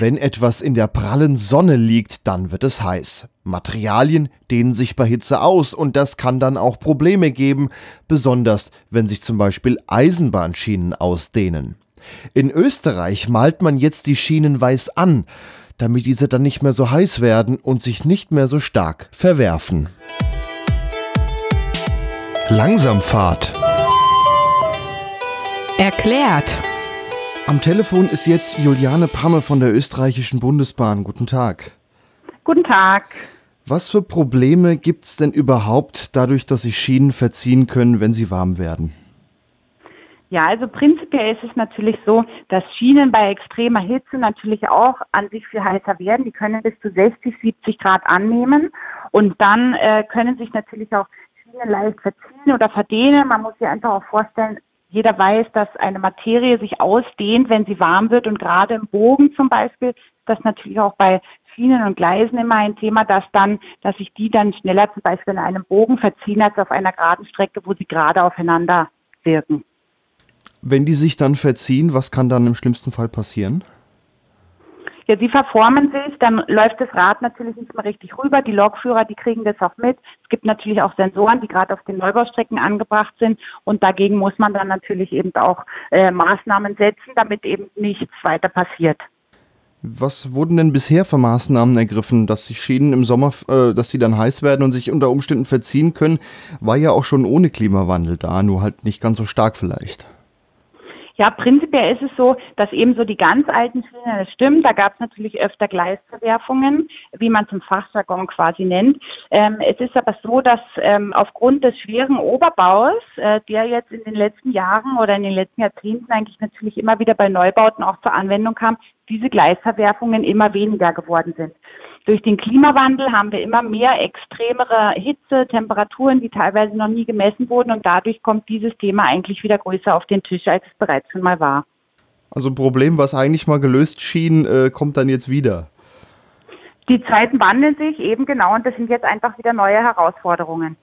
Wenn etwas in der prallen Sonne liegt, dann wird es heiß. Materialien dehnen sich bei Hitze aus und das kann dann auch Probleme geben, besonders wenn sich zum Beispiel Eisenbahnschienen ausdehnen. In Österreich malt man jetzt die Schienen weiß an, damit diese dann nicht mehr so heiß werden und sich nicht mehr so stark verwerfen. Langsamfahrt. Erklärt. Am Telefon ist jetzt Juliane Pamme von der österreichischen Bundesbahn. Guten Tag. Guten Tag. Was für Probleme gibt es denn überhaupt dadurch, dass sich Schienen verziehen können, wenn sie warm werden? Ja, also prinzipiell ist es natürlich so, dass Schienen bei extremer Hitze natürlich auch an sich viel heißer werden. Die können bis zu 60, 70 Grad annehmen und dann äh, können sich natürlich auch Schienen leicht verziehen oder verdehnen. Man muss sich einfach auch vorstellen, jeder weiß, dass eine Materie sich ausdehnt, wenn sie warm wird und gerade im Bogen zum Beispiel ist das natürlich auch bei Schienen und Gleisen immer ein Thema, dass dann, dass sich die dann schneller zum Beispiel in einem Bogen verziehen als auf einer geraden Strecke, wo sie gerade aufeinander wirken. Wenn die sich dann verziehen, was kann dann im schlimmsten Fall passieren? Ja, die verformen sich, dann läuft das Rad natürlich nicht mehr richtig rüber. Die Lokführer, die kriegen das auch mit. Es gibt natürlich auch Sensoren, die gerade auf den Neubaustrecken angebracht sind. Und dagegen muss man dann natürlich eben auch äh, Maßnahmen setzen, damit eben nichts weiter passiert. Was wurden denn bisher für Maßnahmen ergriffen, dass die Schienen im Sommer, äh, dass sie dann heiß werden und sich unter Umständen verziehen können? War ja auch schon ohne Klimawandel da, nur halt nicht ganz so stark vielleicht. Ja, prinzipiell ist es so, dass eben so die ganz alten Schienen, das stimmt, da gab es natürlich öfter Gleisverwerfungen, wie man zum Fachjargon quasi nennt. Ähm, es ist aber so, dass ähm, aufgrund des schweren Oberbaus, äh, der jetzt in den letzten Jahren oder in den letzten Jahrzehnten eigentlich natürlich immer wieder bei Neubauten auch zur Anwendung kam, diese Gleisverwerfungen immer weniger geworden sind. Durch den Klimawandel haben wir immer mehr extremere Hitze, Temperaturen, die teilweise noch nie gemessen wurden und dadurch kommt dieses Thema eigentlich wieder größer auf den Tisch, als es bereits schon mal war. Also ein Problem, was eigentlich mal gelöst schien, äh, kommt dann jetzt wieder. Die Zeiten wandeln sich eben genau und das sind jetzt einfach wieder neue Herausforderungen.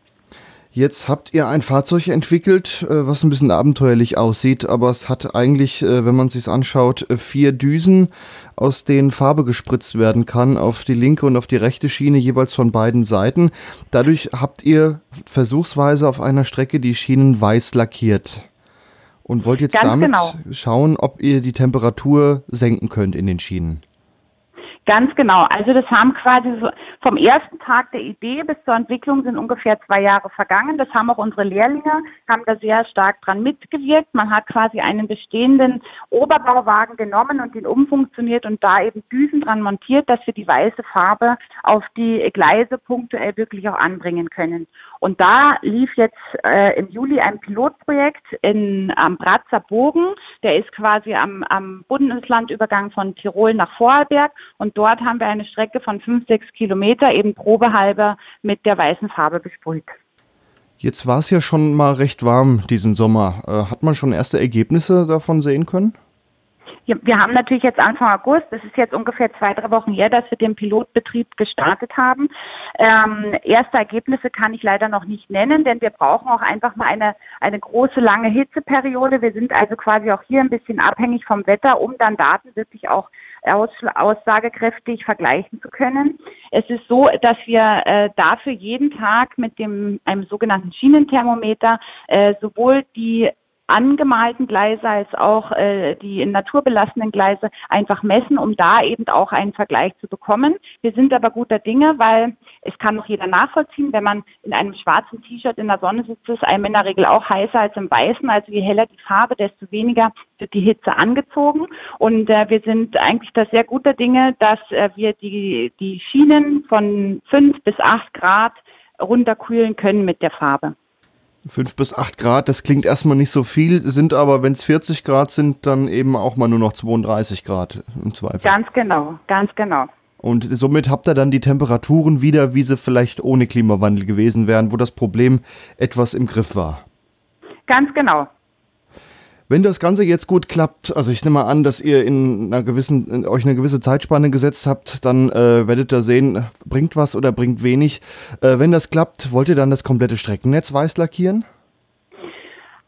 Jetzt habt ihr ein Fahrzeug entwickelt, äh, was ein bisschen abenteuerlich aussieht, aber es hat eigentlich, äh, wenn man es sich anschaut, äh, vier Düsen, aus denen Farbe gespritzt werden kann, auf die linke und auf die rechte Schiene jeweils von beiden Seiten. Dadurch habt ihr versuchsweise auf einer Strecke die Schienen weiß lackiert und wollt jetzt Ganz damit genau. schauen, ob ihr die Temperatur senken könnt in den Schienen. Ganz genau. Also das haben quasi so vom ersten Tag der Idee bis zur Entwicklung sind ungefähr zwei Jahre vergangen. Das haben auch unsere Lehrlinge, haben da sehr stark dran mitgewirkt. Man hat quasi einen bestehenden Oberbauwagen genommen und den umfunktioniert und da eben Düsen dran montiert, dass wir die weiße Farbe auf die Gleise punktuell wirklich auch anbringen können. Und da lief jetzt äh, im Juli ein Pilotprojekt in, am Bratzer Bogen. Der ist quasi am, am Bundeslandübergang von Tirol nach Vorarlberg. Und dort haben wir eine Strecke von fünf, sechs Kilometer eben probehalber mit der weißen Farbe besprüht. Jetzt war es ja schon mal recht warm diesen Sommer. Äh, hat man schon erste Ergebnisse davon sehen können? wir haben natürlich jetzt Anfang August, das ist jetzt ungefähr zwei, drei Wochen her, dass wir den Pilotbetrieb gestartet haben. Ähm, erste Ergebnisse kann ich leider noch nicht nennen, denn wir brauchen auch einfach mal eine, eine große, lange Hitzeperiode. Wir sind also quasi auch hier ein bisschen abhängig vom Wetter, um dann Daten wirklich auch aus, aussagekräftig vergleichen zu können. Es ist so, dass wir äh, dafür jeden Tag mit dem einem sogenannten Schienenthermometer äh, sowohl die angemalten Gleise als auch äh, die in Natur belassenen Gleise einfach messen, um da eben auch einen Vergleich zu bekommen. Wir sind aber guter Dinge, weil es kann noch jeder nachvollziehen, wenn man in einem schwarzen T-Shirt in der Sonne sitzt, ist einem in der Regel auch heißer als im weißen. Also je heller die Farbe, desto weniger wird die Hitze angezogen. Und äh, wir sind eigentlich da sehr guter Dinge, dass äh, wir die, die Schienen von fünf bis acht Grad runterkühlen können mit der Farbe. 5 bis 8 Grad, das klingt erstmal nicht so viel, sind aber, wenn es 40 Grad sind, dann eben auch mal nur noch 32 Grad im Zweifel. Ganz genau, ganz genau. Und somit habt ihr dann die Temperaturen wieder, wie sie vielleicht ohne Klimawandel gewesen wären, wo das Problem etwas im Griff war. Ganz genau. Wenn das Ganze jetzt gut klappt, also ich nehme mal an, dass ihr in einer gewissen, in euch eine gewisse Zeitspanne gesetzt habt, dann äh, werdet ihr sehen, bringt was oder bringt wenig. Äh, wenn das klappt, wollt ihr dann das komplette Streckennetz weiß lackieren?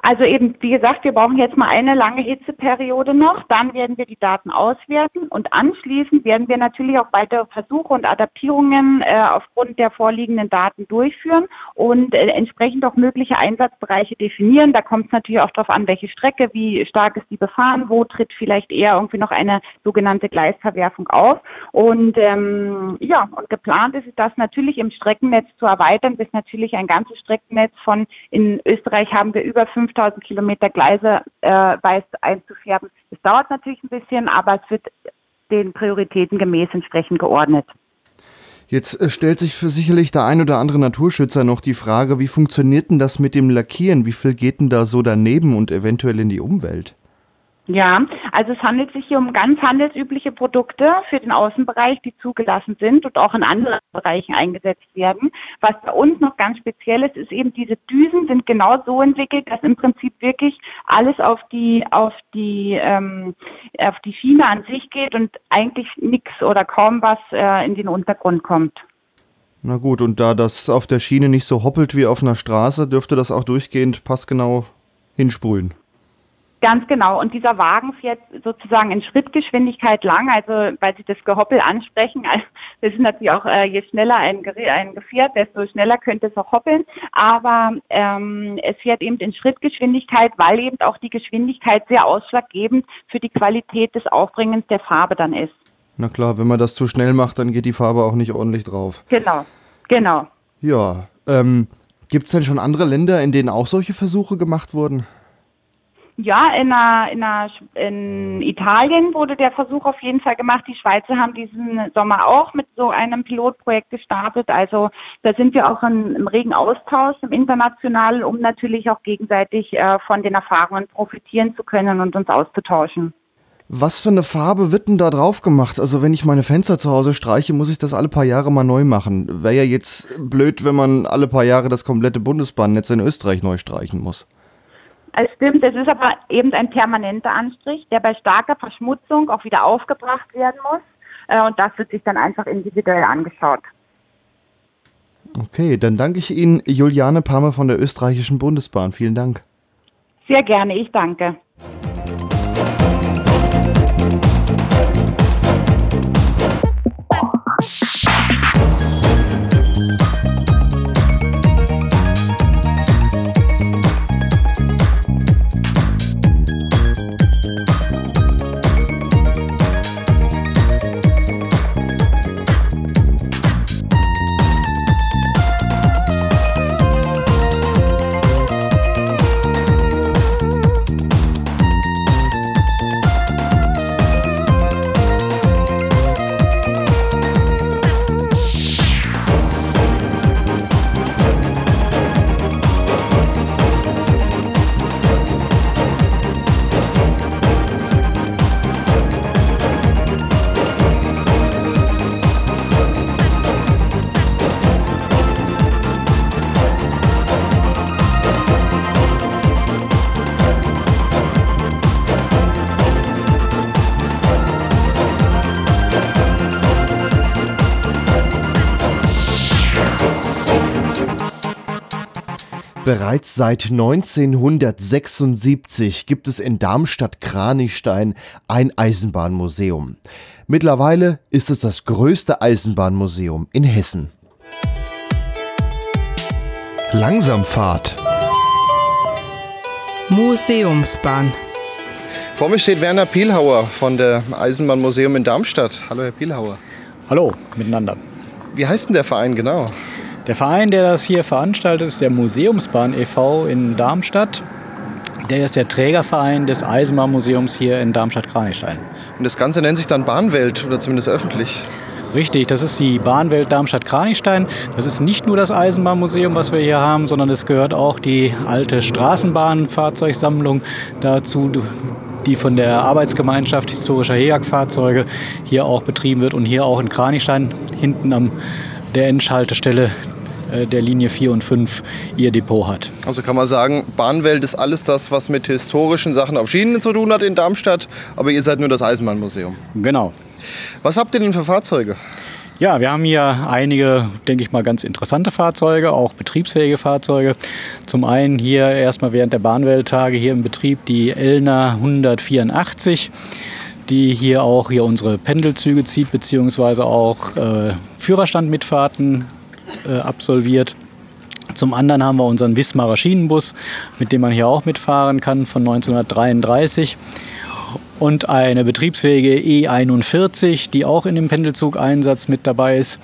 Also eben, wie gesagt, wir brauchen jetzt mal eine lange Hitzeperiode noch, dann werden wir die Daten auswerten und anschließend werden wir natürlich auch weitere Versuche und Adaptierungen äh, aufgrund der vorliegenden Daten durchführen und äh, entsprechend auch mögliche Einsatzbereiche definieren. Da kommt es natürlich auch darauf an, welche Strecke, wie stark ist die befahren, wo tritt vielleicht eher irgendwie noch eine sogenannte Gleisverwerfung auf. Und ähm, ja, und geplant ist es, das natürlich im Streckennetz zu erweitern, bis natürlich ein ganzes Streckennetz von in Österreich haben wir über 5000 Kilometer Gleise äh, weiß einzufärben. Es dauert natürlich ein bisschen, aber es wird den Prioritäten gemäß entsprechend geordnet. Jetzt äh, stellt sich für sicherlich der ein oder andere Naturschützer noch die Frage, wie funktioniert denn das mit dem Lackieren? Wie viel geht denn da so daneben und eventuell in die Umwelt? Ja, Also es handelt sich hier um ganz handelsübliche Produkte für den Außenbereich, die zugelassen sind und auch in anderen Bereichen eingesetzt werden. Was bei uns noch ganz speziell ist, ist eben diese Düsen sind genau so entwickelt, dass im Prinzip wirklich alles auf die auf die ähm, auf die Schiene an sich geht und eigentlich nichts oder kaum was äh, in den Untergrund kommt. Na gut, und da das auf der Schiene nicht so hoppelt wie auf einer Straße, dürfte das auch durchgehend passgenau hinsprühen. Ganz genau. Und dieser Wagen fährt sozusagen in Schrittgeschwindigkeit lang, also weil Sie das Gehoppel ansprechen. Das ist natürlich auch, äh, je schneller ein, ein Gefährt, desto schneller könnte es auch hoppeln. Aber ähm, es fährt eben in Schrittgeschwindigkeit, weil eben auch die Geschwindigkeit sehr ausschlaggebend für die Qualität des Aufbringens der Farbe dann ist. Na klar, wenn man das zu schnell macht, dann geht die Farbe auch nicht ordentlich drauf. Genau, genau. Ja, ähm, gibt es denn schon andere Länder, in denen auch solche Versuche gemacht wurden? Ja, in, einer, in, einer, in Italien wurde der Versuch auf jeden Fall gemacht. Die Schweizer haben diesen Sommer auch mit so einem Pilotprojekt gestartet. Also da sind wir auch in, im regen Austausch im Internationalen, um natürlich auch gegenseitig äh, von den Erfahrungen profitieren zu können und uns auszutauschen. Was für eine Farbe wird denn da drauf gemacht? Also wenn ich meine Fenster zu Hause streiche, muss ich das alle paar Jahre mal neu machen. Wäre ja jetzt blöd, wenn man alle paar Jahre das komplette Bundesbahnnetz in Österreich neu streichen muss. Es stimmt, es ist aber eben ein permanenter Anstrich, der bei starker Verschmutzung auch wieder aufgebracht werden muss. Äh, und das wird sich dann einfach individuell angeschaut. Okay, dann danke ich Ihnen, Juliane Pamme von der österreichischen Bundesbahn. Vielen Dank. Sehr gerne, ich danke. Bereits seit 1976 gibt es in Darmstadt-Kranichstein ein Eisenbahnmuseum. Mittlerweile ist es das größte Eisenbahnmuseum in Hessen. Langsamfahrt. Museumsbahn. Vor mir steht Werner Pielhauer von der Eisenbahnmuseum in Darmstadt. Hallo, Herr Pielhauer. Hallo, miteinander. Wie heißt denn der Verein genau? Der Verein, der das hier veranstaltet, ist der Museumsbahn e.V. in Darmstadt. Der ist der Trägerverein des Eisenbahnmuseums hier in Darmstadt-Kranichstein. Und das Ganze nennt sich dann Bahnwelt oder zumindest öffentlich? Richtig, das ist die Bahnwelt Darmstadt-Kranichstein. Das ist nicht nur das Eisenbahnmuseum, was wir hier haben, sondern es gehört auch die alte Straßenbahnfahrzeugsammlung dazu, die von der Arbeitsgemeinschaft historischer HEAG-Fahrzeuge hier auch betrieben wird und hier auch in Kranichstein hinten am der Endschaltestelle äh, der Linie 4 und 5 ihr Depot hat. Also kann man sagen, Bahnwelt ist alles das, was mit historischen Sachen auf Schienen zu tun hat in Darmstadt, aber ihr seid nur das Eisenbahnmuseum. Genau. Was habt ihr denn für Fahrzeuge? Ja, wir haben hier einige, denke ich mal, ganz interessante Fahrzeuge, auch betriebsfähige Fahrzeuge. Zum einen hier erstmal während der Bahnwelttage hier im Betrieb die Elner 184 die hier auch hier unsere Pendelzüge zieht, beziehungsweise auch äh, Führerstandmitfahrten äh, absolviert. Zum anderen haben wir unseren Wismarer Schienenbus, mit dem man hier auch mitfahren kann, von 1933. Und eine betriebsfähige E41, die auch in dem Pendelzug-Einsatz mit dabei ist.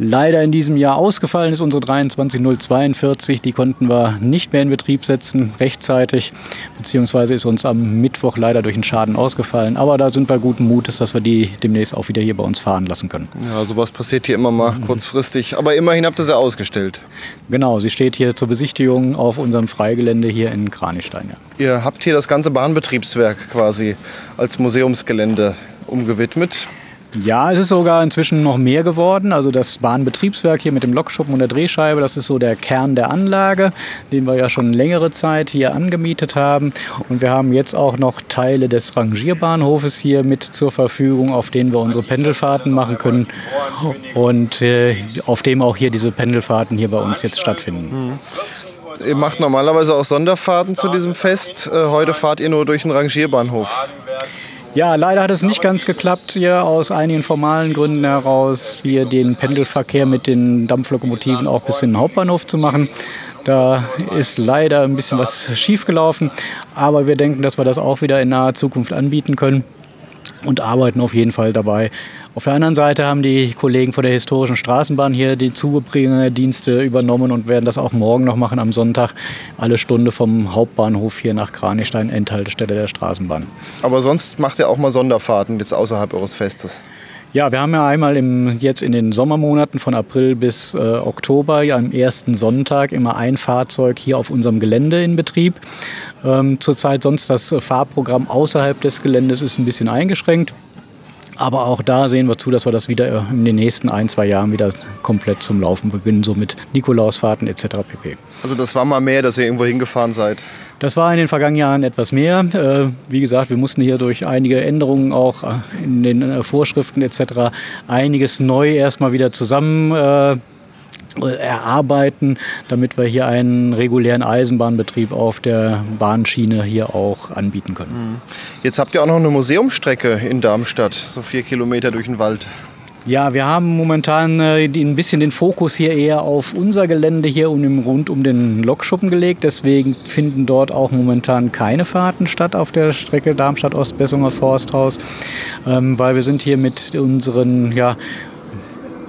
Leider in diesem Jahr ausgefallen ist, unsere 23042. Die konnten wir nicht mehr in Betrieb setzen rechtzeitig, beziehungsweise ist uns am Mittwoch leider durch einen Schaden ausgefallen. Aber da sind wir guten Mutes, dass wir die demnächst auch wieder hier bei uns fahren lassen können. Ja, sowas passiert hier immer mal kurzfristig. Aber immerhin habt ihr sie ausgestellt. Genau, sie steht hier zur Besichtigung auf unserem Freigelände hier in Kranichstein. Ja. Ihr habt hier das ganze Bahnbetriebswerk quasi als Museumsgelände umgewidmet. Ja, es ist sogar inzwischen noch mehr geworden. Also das Bahnbetriebswerk hier mit dem Lokschuppen und der Drehscheibe, das ist so der Kern der Anlage, den wir ja schon längere Zeit hier angemietet haben. Und wir haben jetzt auch noch Teile des Rangierbahnhofes hier mit zur Verfügung, auf denen wir unsere Pendelfahrten machen können und äh, auf dem auch hier diese Pendelfahrten hier bei uns jetzt stattfinden. Ihr macht normalerweise auch Sonderfahrten zu diesem Fest. Äh, heute fahrt ihr nur durch den Rangierbahnhof. Ja, leider hat es nicht ganz geklappt, hier aus einigen formalen Gründen heraus, hier den Pendelverkehr mit den Dampflokomotiven auch bis in den Hauptbahnhof zu machen. Da ist leider ein bisschen was schiefgelaufen, aber wir denken, dass wir das auch wieder in naher Zukunft anbieten können und arbeiten auf jeden Fall dabei, auf der anderen Seite haben die Kollegen von der historischen Straßenbahn hier die Zubringerdienste übernommen und werden das auch morgen noch machen am Sonntag. Alle Stunde vom Hauptbahnhof hier nach Kranichstein, Endhaltestelle der Straßenbahn. Aber sonst macht ihr auch mal Sonderfahrten jetzt außerhalb eures Festes? Ja, wir haben ja einmal im, jetzt in den Sommermonaten von April bis äh, Oktober, ja, am ersten Sonntag immer ein Fahrzeug hier auf unserem Gelände in Betrieb. Ähm, zurzeit sonst das Fahrprogramm außerhalb des Geländes ist ein bisschen eingeschränkt. Aber auch da sehen wir zu, dass wir das wieder in den nächsten ein, zwei Jahren wieder komplett zum Laufen beginnen, so mit Nikolausfahrten etc. pp. Also das war mal mehr, dass ihr irgendwo hingefahren seid? Das war in den vergangenen Jahren etwas mehr. Äh, wie gesagt, wir mussten hier durch einige Änderungen auch äh, in den äh, Vorschriften etc. einiges neu erstmal wieder zusammen erarbeiten, damit wir hier einen regulären Eisenbahnbetrieb auf der Bahnschiene hier auch anbieten können. Mhm. Jetzt habt ihr auch noch eine Museumsstrecke in Darmstadt, so vier Kilometer durch den Wald. Ja, wir haben momentan äh, ein bisschen den Fokus hier eher auf unser Gelände hier und rund um den Lokschuppen gelegt. Deswegen finden dort auch momentan keine Fahrten statt auf der Strecke Darmstadt-Ost-Bessunger Forsthaus, ähm, weil wir sind hier mit unseren ja,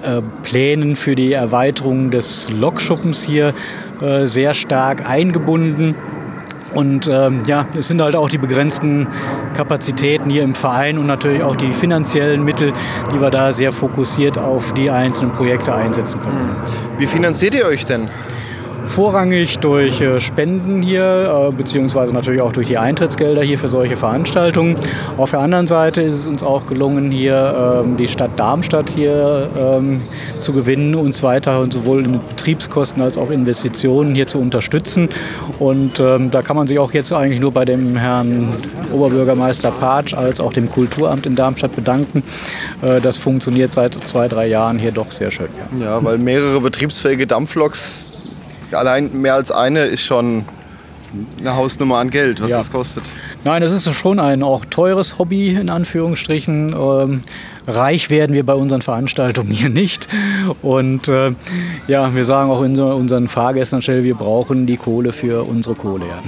äh, Plänen für die Erweiterung des Lokschuppens hier äh, sehr stark eingebunden. Und ähm, ja, es sind halt auch die begrenzten Kapazitäten hier im Verein und natürlich auch die finanziellen Mittel, die wir da sehr fokussiert auf die einzelnen Projekte einsetzen können. Wie finanziert ihr euch denn? Vorrangig durch äh, Spenden hier, äh, beziehungsweise natürlich auch durch die Eintrittsgelder hier für solche Veranstaltungen. Auf der anderen Seite ist es uns auch gelungen, hier ähm, die Stadt Darmstadt hier ähm, zu gewinnen, uns weiter sowohl in Betriebskosten als auch Investitionen hier zu unterstützen. Und ähm, da kann man sich auch jetzt eigentlich nur bei dem Herrn Oberbürgermeister Patsch als auch dem Kulturamt in Darmstadt bedanken. Äh, das funktioniert seit zwei, drei Jahren hier doch sehr schön. Ja weil mehrere betriebsfähige Dampfloks allein mehr als eine ist schon eine Hausnummer an Geld, was ja. das kostet. Nein, das ist schon ein auch teures Hobby in Anführungsstrichen. Ähm, reich werden wir bei unseren Veranstaltungen hier nicht. Und äh, ja, wir sagen auch in unseren Fahrgästen anstelle, wir brauchen die Kohle für unsere Kohle. Ja.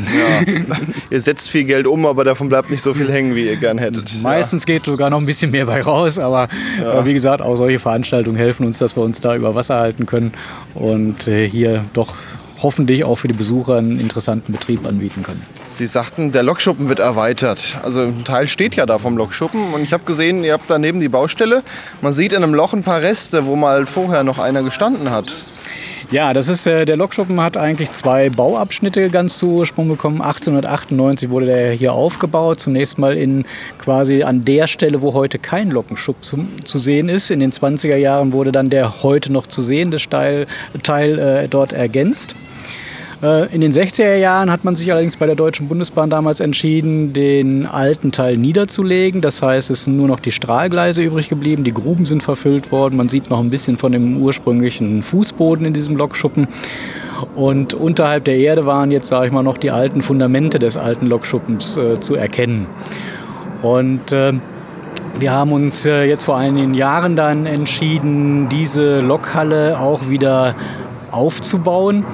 ja. ihr setzt viel Geld um, aber davon bleibt nicht so viel hängen, wie ihr gern hättet. Meistens ja. geht sogar noch ein bisschen mehr bei raus, aber äh, wie gesagt, auch solche Veranstaltungen helfen uns, dass wir uns da über Wasser halten können und äh, hier doch hoffentlich auch für die Besucher einen interessanten Betrieb anbieten können. Sie sagten, der Lokschuppen wird erweitert. Also ein Teil steht ja da vom Lokschuppen und ich habe gesehen, ihr habt daneben die Baustelle. Man sieht in einem Loch ein paar Reste, wo mal vorher noch einer gestanden hat. Ja, das ist äh, der Lokschuppen hat eigentlich zwei Bauabschnitte ganz zu Ursprung bekommen. 1898 wurde der hier aufgebaut. Zunächst mal in quasi an der Stelle, wo heute kein Lokkenschuppen zu, zu, sehen ist. In den 20er Jahren wurde dann der heute noch zu sehende Teil, Teil äh, dort ergänzt. Äh, in den 60er Jahren hat man sich allerdings bei der Deutschen Bundesbahn damals entschieden, den alten Teil niederzulegen. Das heißt, es sind nur noch die Strahlgleise übrig geblieben, die Gruben sind verfüllt worden. Man sieht noch ein bisschen von dem ursprünglichen Fußboden in diesem Lokschuppen. Und unterhalb der Erde waren jetzt, sage ich mal, noch die alten Fundamente des alten Lokschuppens äh, zu erkennen. Und äh, wir haben uns äh, jetzt vor einigen Jahren dann entschieden, diese Lokhalle auch wieder aufzubauen.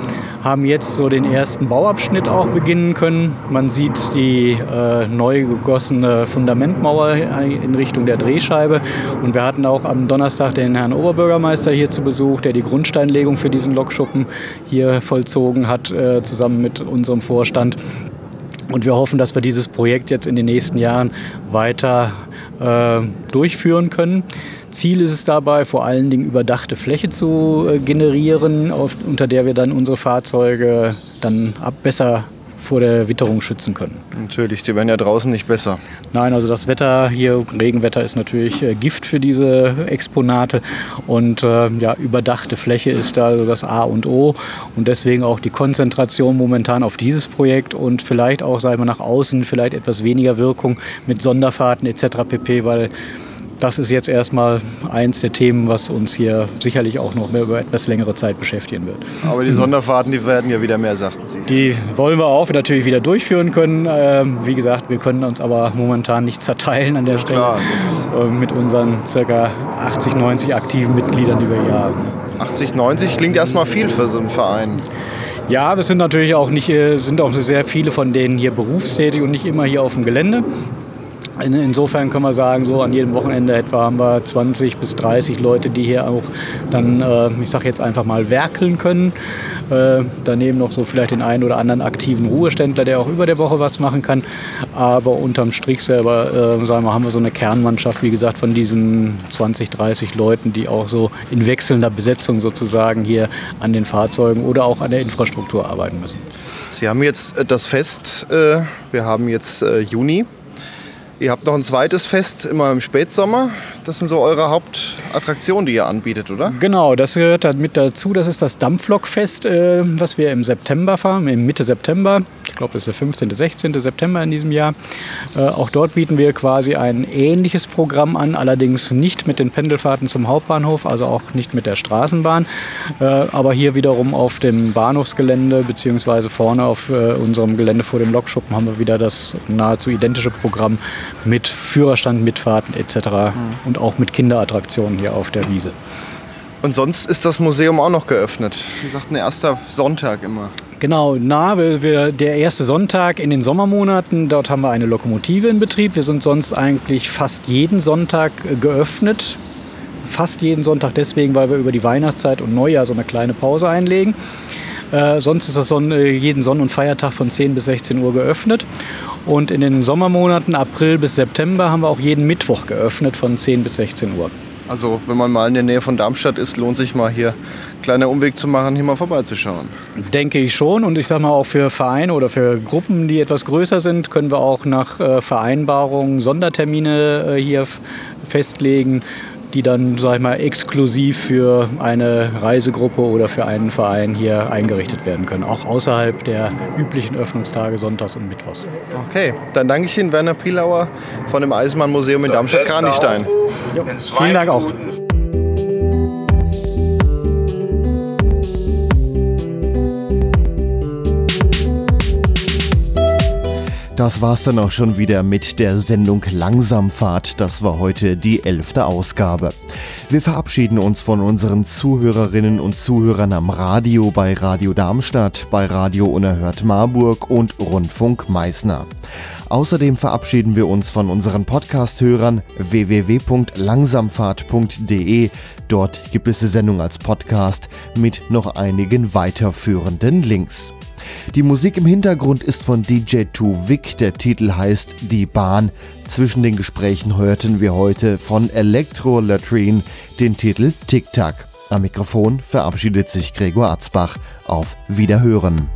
haben jetzt so den ersten Bauabschnitt auch beginnen können. Man sieht die äh, neu gegossene Fundamentmauer in Richtung der Drehscheibe. Und wir hatten auch am Donnerstag den Herrn Oberbürgermeister hier zu Besuch, der die Grundsteinlegung für diesen Lokschuppen hier vollzogen hat, äh, zusammen mit unserem Vorstand. Und wir hoffen, dass wir dieses Projekt jetzt in den nächsten Jahren weiter äh, durchführen können. Ziel ist es dabei, vor allen Dingen überdachte Fläche zu äh, generieren, auf, unter der wir dann unsere Fahrzeuge dann ab besser vor der Witterung schützen können. Natürlich, die werden ja draußen nicht besser. Nein, also das Wetter hier, Regenwetter ist natürlich äh, Gift für diese Exponate und äh, ja, überdachte Fläche ist da also das A und O und deswegen auch die Konzentration momentan auf dieses Projekt und vielleicht auch, sagen wir, nach außen vielleicht etwas weniger Wirkung mit Sonderfahrten etc. pp, weil das ist jetzt erstmal eins der Themen, was uns hier sicherlich auch noch mehr über etwas längere Zeit beschäftigen wird. Aber die Sonderfahrten, die werden ja wieder mehr, sagten Sie. Die wollen wir auch natürlich wieder durchführen können. Ähm, wie gesagt, wir können uns aber momentan nicht zerteilen an der ja, Stelle klar, ähm, mit unseren ca. 80, 90 aktiven Mitgliedern über Jahre. 80, 90 klingt erstmal viel für so einen Verein. Ja, wir sind natürlich auch nicht, äh, sind auch sehr viele von denen hier berufstätig und nicht immer hier auf dem Gelände. Insofern können wir sagen, so an jedem Wochenende etwa haben wir 20 bis 30 Leute, die hier auch dann, äh, ich sage jetzt einfach mal, werkeln können. Äh, daneben noch so vielleicht den einen oder anderen aktiven Ruheständler, der auch über der Woche was machen kann. Aber unterm Strich selber, äh, sagen wir, haben wir so eine Kernmannschaft, wie gesagt, von diesen 20, 30 Leuten, die auch so in wechselnder Besetzung sozusagen hier an den Fahrzeugen oder auch an der Infrastruktur arbeiten müssen. Sie haben jetzt das Fest, wir haben jetzt Juni. Ihr habt noch ein zweites Fest immer im Spätsommer. Das sind so eure Hauptattraktionen, die ihr anbietet, oder? Genau, das gehört mit dazu. Das ist das Dampflokfest, äh, was wir im September fahren, im Mitte September. Ich glaube, das ist der 15., 16. September in diesem Jahr. Äh, auch dort bieten wir quasi ein ähnliches Programm an, allerdings nicht mit den Pendelfahrten zum Hauptbahnhof, also auch nicht mit der Straßenbahn, äh, aber hier wiederum auf dem Bahnhofsgelände beziehungsweise vorne auf äh, unserem Gelände vor dem Lokschuppen haben wir wieder das nahezu identische Programm mit Führerstand, Mitfahrten etc. Mhm. und auch mit Kinderattraktionen hier auf der Wiese. Und sonst ist das Museum auch noch geöffnet. Sie sagten, erster Sonntag immer. Genau, na, wir, wir, der erste Sonntag in den Sommermonaten, dort haben wir eine Lokomotive in Betrieb. Wir sind sonst eigentlich fast jeden Sonntag geöffnet. Fast jeden Sonntag deswegen, weil wir über die Weihnachtszeit und Neujahr so eine kleine Pause einlegen. Äh, sonst ist das Son äh, jeden Sonn- und Feiertag von 10 bis 16 Uhr geöffnet. Und in den Sommermonaten, April bis September, haben wir auch jeden Mittwoch geöffnet von 10 bis 16 Uhr. Also wenn man mal in der Nähe von Darmstadt ist, lohnt sich mal hier kleiner Umweg zu machen, hier mal vorbeizuschauen. Denke ich schon. Und ich sage mal auch für Vereine oder für Gruppen, die etwas größer sind, können wir auch nach äh, Vereinbarung Sondertermine äh, hier festlegen die dann, sag ich mal, exklusiv für eine Reisegruppe oder für einen Verein hier eingerichtet werden können. Auch außerhalb der üblichen Öffnungstage Sonntags und Mittwochs. Okay, dann danke ich Ihnen, Werner Pielauer von dem Eisenbahnmuseum in Darmstadt-Kranichstein. Vielen Dank auch. Das war's dann auch schon wieder mit der Sendung Langsamfahrt. Das war heute die elfte Ausgabe. Wir verabschieden uns von unseren Zuhörerinnen und Zuhörern am Radio bei Radio Darmstadt, bei Radio Unerhört Marburg und Rundfunk Meißner. Außerdem verabschieden wir uns von unseren Podcast-Hörern www.langsamfahrt.de. Dort gibt es die Sendung als Podcast mit noch einigen weiterführenden Links. Die Musik im Hintergrund ist von DJ Tuvik, der Titel heißt Die Bahn. Zwischen den Gesprächen hörten wir heute von Electro Latrine den Titel Tic Tac. Am Mikrofon verabschiedet sich Gregor Atzbach. Auf Wiederhören.